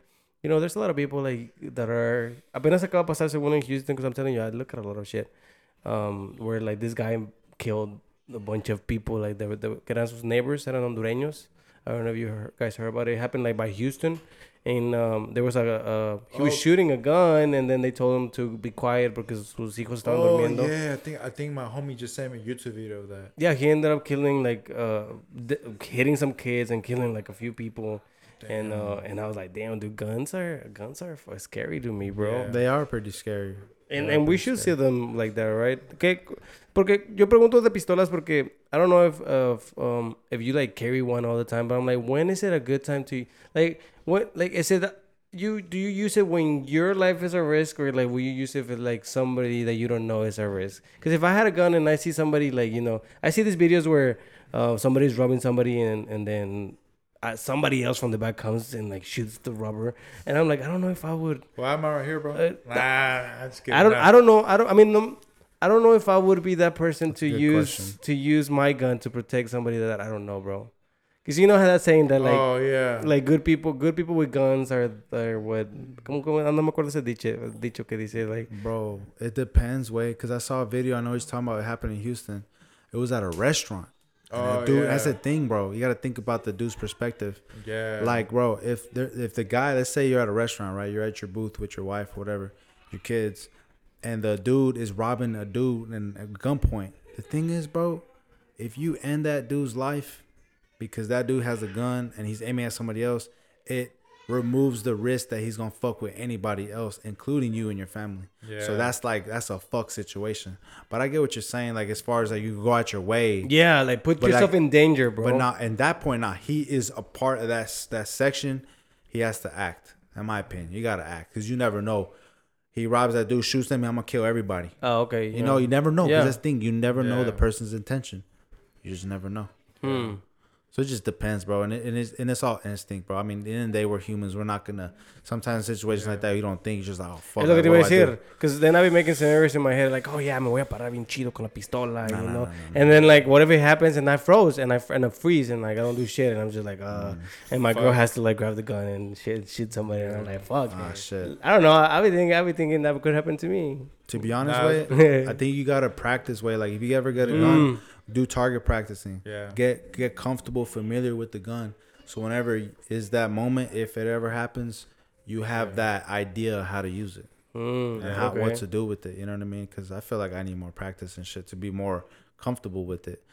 You know, there's a lot of people like that are. Apenas acaba de pasarse uno en Houston because I'm telling you, I look at a lot of shit. Um, where like this guy killed a bunch of people, like they, were- they, were- eran sus neighbors, eran hondureños. I don't know if you heard, guys heard about it. It happened like by Houston, and um, there was like a, a he was Oh. shooting a gun, and then they told him to be quiet because sus hijos estaban Oh durmiendo. yeah, I think I think my homie just sent me a YouTube video of that. Yeah, he ended up killing like uh, d- hitting some kids and killing like a few people. And uh, and I was like, damn, dude, guns are guns are scary to me, bro. Yeah. They are pretty scary. And and we should see them like that, right? Que, porque yo pregunto de pistolas porque I don't know if if um if you like carry one all the time, but I'm like, when is it a good time to like what like is it you do you use it when your life is a risk or like will you use it for like somebody that you don't know is a risk? Because if I had a gun and I see somebody like you know I see these videos where uh somebody's robbing somebody and and then. Uh, somebody else from the back comes and like shoots the rubber, and I'm like, I don't know if I would Why am I right here, bro? Uh, nah, just kidding. I don't. Nah. I don't know. I don't. I mean, I don't know if I would be that person to use question. to use my gun to protect somebody that I don't know, bro. Because you know how that saying that like oh yeah. like good people, good people with guns are are what? Como como no me acuerdo ese dicho dicho que dice like Bro, it depends, way. Because I saw a video. I know he's talking about it happened in Houston. It was at a restaurant. Oh, dude, yeah. that's the thing, bro. You got to think about the dude's perspective. yeah. Like, bro, if there, if the guy, let's say you're at a restaurant, right? You're at your booth with your wife, whatever, your kids, and the dude is robbing a dude and at gunpoint. The thing is, bro, if you end that dude's life because that dude has a gun and he's aiming at somebody else, it removes the risk that he's gonna fuck with anybody else, including you and your family. Yeah. So that's like that's a fuck situation. But I get what you're saying. Like as far as like you go out your way, yeah, like put yourself like- in danger, bro. but not in that point. Now he is a part of that that section. He has to act. In my opinion, you gotta act because you never know. He robs that dude, shoots him. I'm gonna kill everybody. Oh, okay. You know, you never know. Yeah. that's the thing. You never know the person's intention. You just never know. Hmm. So it just depends, bro, and it, and it's and it's all instinct, bro. I mean, in the end of the day, we're humans. We're not gonna. Sometimes in situations like that, you don't think. You're just like, oh fuck. Es lo que like, te iba a I do? decir. Because then I be making scenarios in my head like, oh yeah, me voy a parar bien chido con la pistola, No, you no, know. no, no, no. And then like whatever happens, and I froze, and I and I freeze, and like I don't do shit, and I'm just like, uh, Mm. and my girl has to like grab the gun and shit, shoot somebody, and I'm like, fuck. Ah, man. shit. I don't know. I be thinking, I be thinking that could happen to me. To be honest, Nah, way, I think you gotta practice. Way like if you ever get a gun, Mm. Do target practicing. Yeah. Get get comfortable, familiar with the gun. So whenever is that moment, if it ever happens, you have Yeah. that idea how to use it Mm, and how okay. what to do with it. You know what I mean? Because I feel like I need more practice and shit to be more comfortable with it.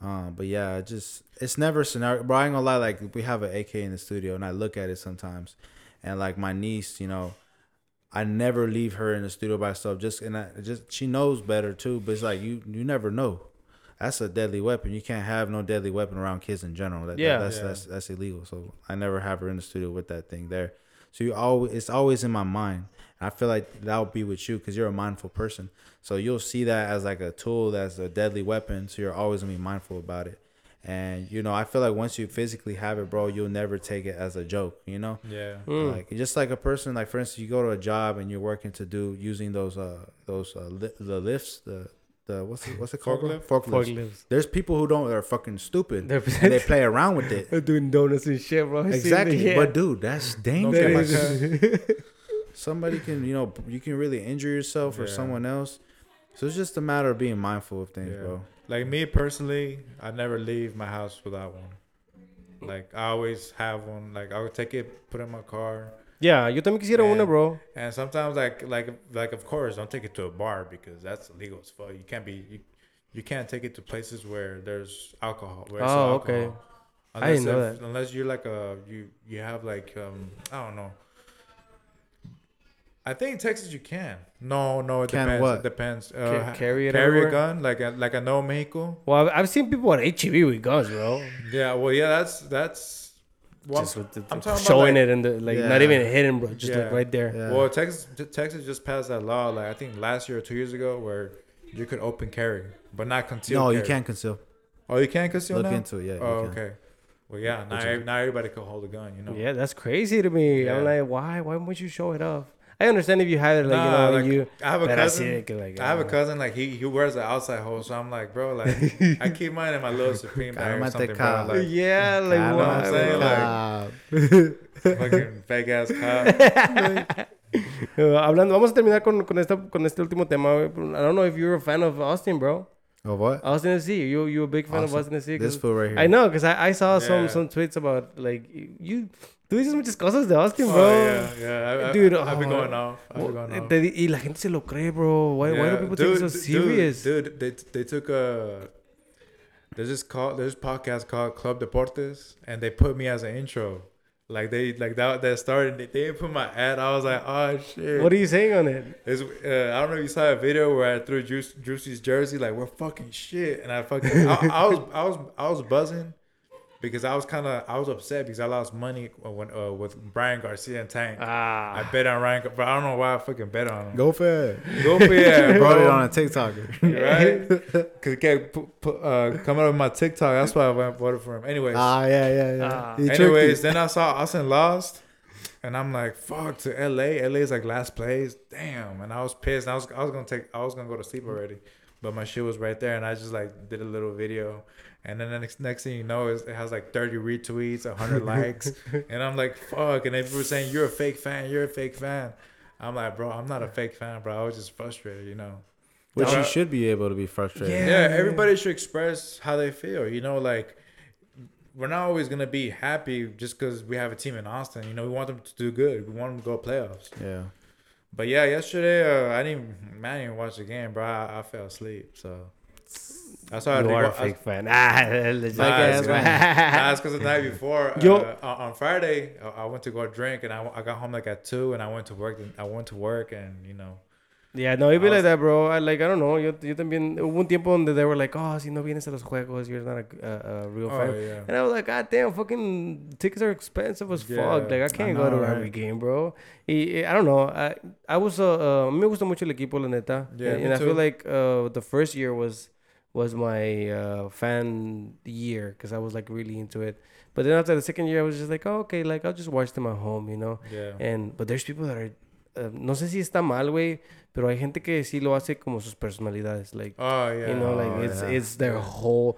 Um, but yeah, it just it's never a scenario. Bro, I ain't gonna lie. Like we have an AK in the studio, and I look at it sometimes, and like my niece, you know, I never leave her in the studio by herself. Just and I just she knows better too. But it's like you you never know. That's a deadly weapon. You can't have no deadly weapon around kids in general. That, Yeah. that's Yeah. that's that's illegal. So I never have her in the studio with that thing there. So you always it's always in my mind. I feel like that'll be with you because you're a mindful person. So you'll see that as like a tool that's a deadly weapon. So you're always gonna be mindful about it. And you know, I feel like once you physically have it, bro, you'll never take it as a joke. You know, Yeah. Mm. like just like a person, like for instance, you go to a job and you're working to do using those uh those uh li- the lifts the the what's it, what's it called? bro? Forklift? Forklifts. Forklifts. There's people who don't are fucking stupid They're, and they play around with it. they're doing donuts and shit, bro. Exactly, yeah. but dude, that's dangerous. get. Somebody can, you know, you can really injure yourself or Yeah. someone else. So it's just a matter of being mindful of things, Yeah. bro. Like me personally, I never leave my house without one. Like I always have one. Like I would take it, put it in my car, Yeah, yo también quisiera una, Man. bro. and sometimes like like like of course don't take it to a bar because that's illegal as fuck. You can't be you, you can't take it to places where there's alcohol. Where it's Oh, alcohol. okay. I Unless didn't know if- Unless you're like a you you have like um I don't know. I think in Texas you can. No, no, it Can depends. what? It depends. Ca- Uh, carry it carry everywhere? a gun like a, like I know Mexico. Well, I've, I've seen people at HEB with guns, bro. Yeah, well, yeah, that's that's. Well, just with the, I'm talking about, showing like- it in the like Yeah. not even hidden, bro. Just Yeah. like right there. Yeah. well, Texas Texas just passed that law. Like I think last year or two years ago, where you could open carry, but not conceal. no, you can't conceal. Oh, you can't conceal Look now. into it. Yeah. oh, okay. Well, yeah. Now, now everybody can hold a gun. You know. Yeah, that's crazy to me. I'm like, why? Why would you show it off? I understand if you have it, like Nah, you know, like, you. I have a But I cousin. it, like, I have a uh, cousin like he he wears an outside hole, so I'm like, bro, like I keep mine in my little Supreme bag or Cálmate, something, bro. Like yeah, like Calma, what I'm saying, like- fucking fake ass cop. Uh, hablando, vamos a terminar con, con, esta, con este último tema. I don't know if you're a fan of Austin, bro. Oh what? Austin FC. You you a big fan of Austin. Austin FC? This 'Cause fool right here. I know, because I, I saw some some tweets about like you. Tú dices muchas cosas de Austin, Oh, bro. yeah, yeah. I, I, Dude, I've been oh, going off. I've been going off. te di- y la gente se lo cree, bro. Why, why do Yeah, people take it so dude, serious? Dude, dude, they they took a there's this call there's podcast called Club Deportes and they put me as an intro. Like they like that that started they didn't put my ad. I was like, oh shit. What are you saying on it? It's, uh, I don't know if you saw a video where I threw Juice, Juicy's jersey like we're fucking shit, and I fucking I, I was I was I was buzzing because I was kind of I was upset because I lost money when uh, with Ryan Garcia and Tank. Ah. I bet on Ryan, but I don't know why I fucking bet on him. Go for it. Go for yeah, Brought it on a TikToker. right? Cause it kept pu- pu- uh, coming up with my TikTok. That's why I went voted for him. Anyways, ah, yeah, yeah, yeah. Ah. Anyways, then I saw Austin lost, and I'm like, fuck to LA. LA is like last place. Damn, and I was pissed. I was I was gonna take I was gonna go to sleep already, but my shit was right there, and I just like did a little video. And then the next, next thing you know, is it has like 30 retweets, 100 likes. And I'm like, fuck. And people were saying, you're a fake fan. You're a fake fan. I'm like, bro, I'm not a fake fan, bro. I was just frustrated, you know? Which you should be able to be frustrated. yeah, everybody should express how they feel. You know, like we're not always gonna be happy just because we have a team in Austin. You know, we want them to do good. We want them to go playoffs. Yeah. But yeah, yesterday uh, I didn't. Man, I didn't watch the game, bro. I, I fell asleep. So I You didn't are a go- I- fake fan. Ah, legit. Nah, ass it's, man. nah, it's because the night before, Yo- uh, on Friday, I I went to go drink and I, I got home like at two, and I went to work. I went to work, and you know, Yeah, no, it'd be I like that, bro. I, like, I don't know. Yo, yo también, hubo un tiempo donde they were like, oh, si no vienes a los juegos, you're not a, a, a real oh fan. yeah, And I was like, God damn, fucking tickets are expensive as Yeah, fuck. Like, I can't go know, to right? every game, bro. Y, I don't know. I, I was, uh, uh, me gusta mucho el equipo, la neta. Yeah, and and I feel like uh, the first year was was my uh, fan year because I was like really into it. But then after the second year, I was just like, oh, okay, like I'll just watch them at home, you know. Yeah. And but there's people that are, uh, no sé si está mal, güey, pero hay gente que sí lo hace como sus personalidades, like. Oh yeah. You know, like Oh, it's yeah. it's their whole,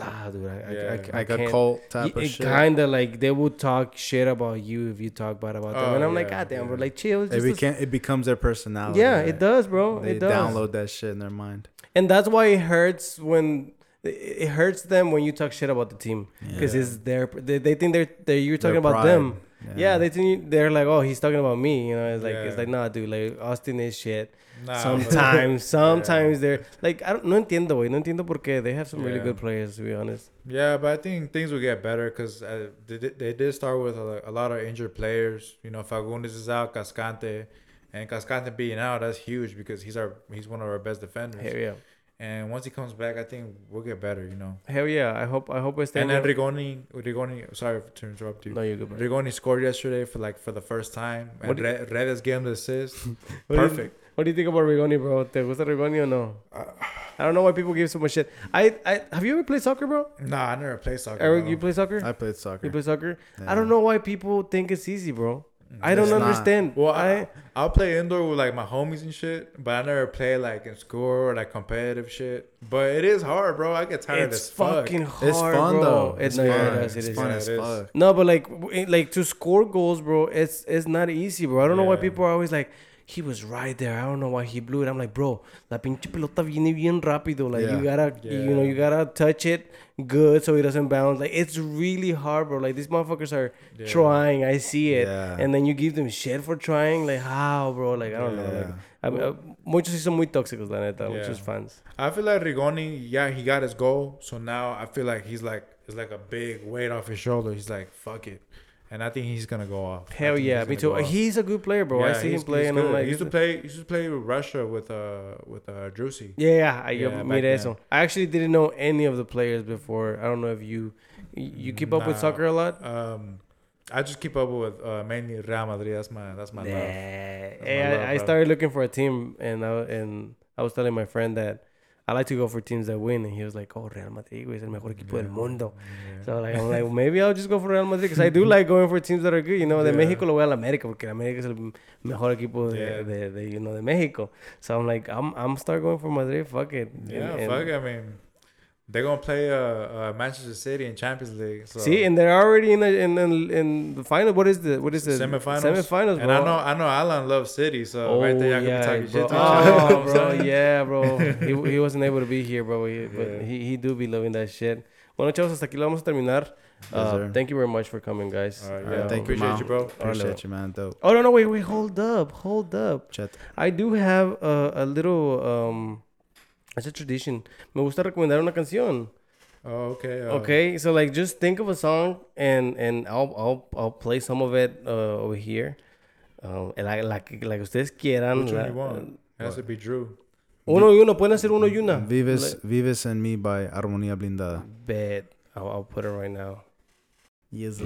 ah, dude. I, I, Yeah. I, I, like a can't. cult type Y- of shit. Kinda like they would talk shit about you if you talk bad about them, Oh, and I'm like, yeah, God damn, bro, yeah. like chill. It's It, just a- became, it becomes their personality. yeah, right? it does, bro. They it does. download that shit in their mind. and that's why it hurts when it hurts them when you talk shit about the team because Yeah. it's their they, they think they're, they you're Their talking about pride. them. Yeah. they think they're like, oh, he's talking about me. You know, it's like it's like, nah, dude, like Austin is shit. Nah, sometimes, sometimes they're like, I don't, no entiendo, güey, no entiendo por qué. They have some really good players, to be honest. Yeah, but I think things will get better because uh, they, did- they did start with a, a lot of injured players. You know, Fagúndez is out, Cascante, and Cascante being out, that's huge because he's our he's one of our best defenders. Hell yeah, And once he comes back, I think we'll get better. You know. hell yeah. I hope, I hope I stay. And then Rigoni, Rigoni, sorry to interrupt you. no, you're good. Bro. Rigoni scored yesterday for like for the first time, What and do- Re- Redes gave him the assist. What do you- Perfect. What do you think about Rigoni, bro? ¿Te gusta Rigoni or no? Uh, I don't know why people give so much shit. I, I have you ever played soccer, bro? Nah, I never played soccer. Eric, bro. you play soccer? I played soccer. you play soccer? Yeah. I don't know why people think it's easy, bro. I don't not. understand. Well, I, I, I'll play indoor with like my homies and shit, but I never play like in school or like competitive shit. But it is hard, bro. I get tired it's as fuck. fucking hard, It's fun bro. though. It's no, yeah, fun. it is. It fun as fuck. No, but like, like to score goals, bro. It's it's not easy, bro. I don't know why people are always like, he was right there. I don't know why he blew it. I'm like, bro, la pinche pelota viene bien rápido. Like you gotta, you know, you gotta touch it good so it doesn't bounce. Like it's really hard, bro. Like these motherfuckers are Yeah. trying. I see it, Yeah. and then you give them shit for trying. Like how, bro? Like I don't know. Like, Yeah. I mean, uh, muchos sí son muy tóxicos, la neta. Yeah. Muchos fans. I feel like Rigoni, yeah, he got his goal. So now I feel like he's like it's like a big weight off his shoulder. He's like, fuck it. And I think he's gonna go off. Hell yeah, he's me too. He's a good player, bro. I see him he's- play, and I'm like, he used to play. He used to play with Russia with uh with uh Driussi. Yeah, yeah, I Yeah, yeah, made eso. I actually didn't know any of the players before. I don't know if you you keep up with soccer a lot. Um, I just keep up with uh, mainly Real Madrid. That's my that's my Nah. love. Hey, my I, love, I started looking for a team, and I and I was telling my friend that I like to go for teams that win, and he was like, "Oh, Real Madrid, es el mejor equipo del mundo." Yeah. So like, I'm like, maybe I'll just go for Real Madrid because I do like going for teams that are good. You know, de Yeah. México lo voy a la América porque América es el mejor equipo de, Yeah. de, de, you know de México. So I'm like, I'm I'm start going for Madrid. Fuck it. Yeah, And- and- fuck. I mean, they're gonna play uh, uh Manchester City in Champions League. So. See, and they're already in the in, in, in the final. What is the what is the Semifinals? Semifinals, and. I know I know Alan loves City, so right there y'all yeah, can be talking bro. shit to each other. you know Oh, what bro, saying? yeah, bro. He, he wasn't able to be here, bro. He, But Yeah. he, he do be loving that shit. Bueno, chavos, hasta aquí lo vamos a terminar. Uh, sir. thank you very much for coming, guys. All right, All right, yeah, thank you, appreciate Mom. you, bro. Appreciate you, man. Dope. Oh no, no, wait, wait, hold up, hold up. Chet. I do have a, a little um, it's a tradition. Me gusta recomendar una canción. Oh, okay. Uh, Okay, so like just think of a song and and I'll I'll I'll play some of it uh, over here. Um, like like like ustedes quieran. Which one la- you want? It has to be Drew. Uno y uno, pueden hacer uno y una. Vives, Vives en mí by Armonía Blindada. Bet. I'll, I'll put it right now. Yes.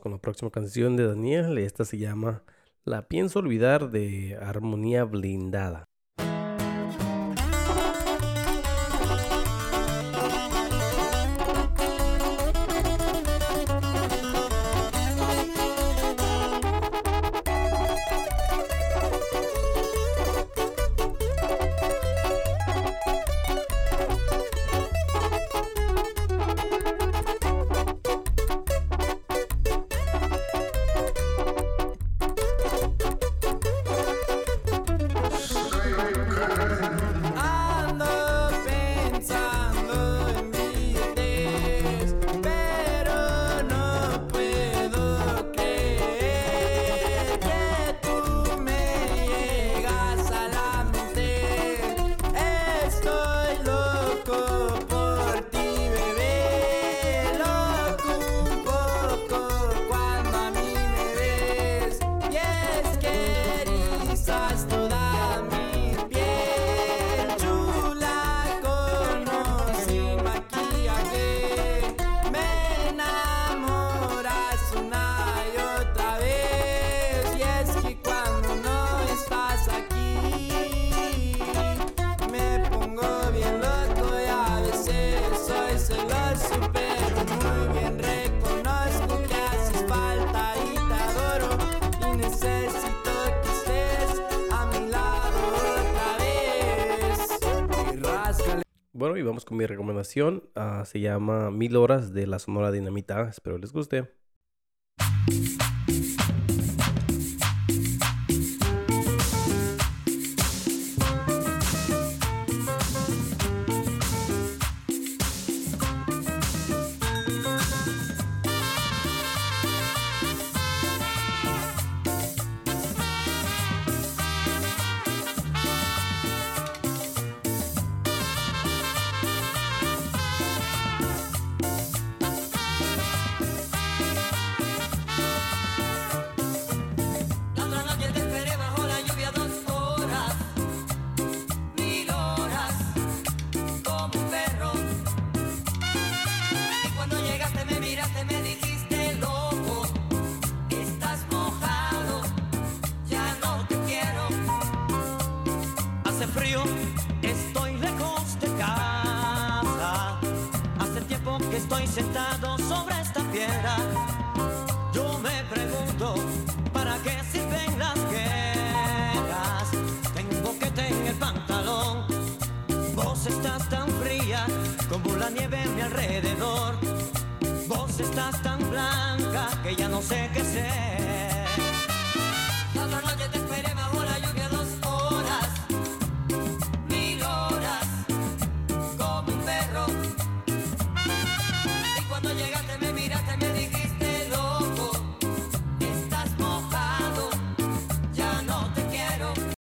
con la próxima canción de Daniel. Esta se llama La pienso olvidar de Armonía Blindada. mi recomendación. Ah, se llama Mil Horas de la Sonora Dinamita. Espero les guste.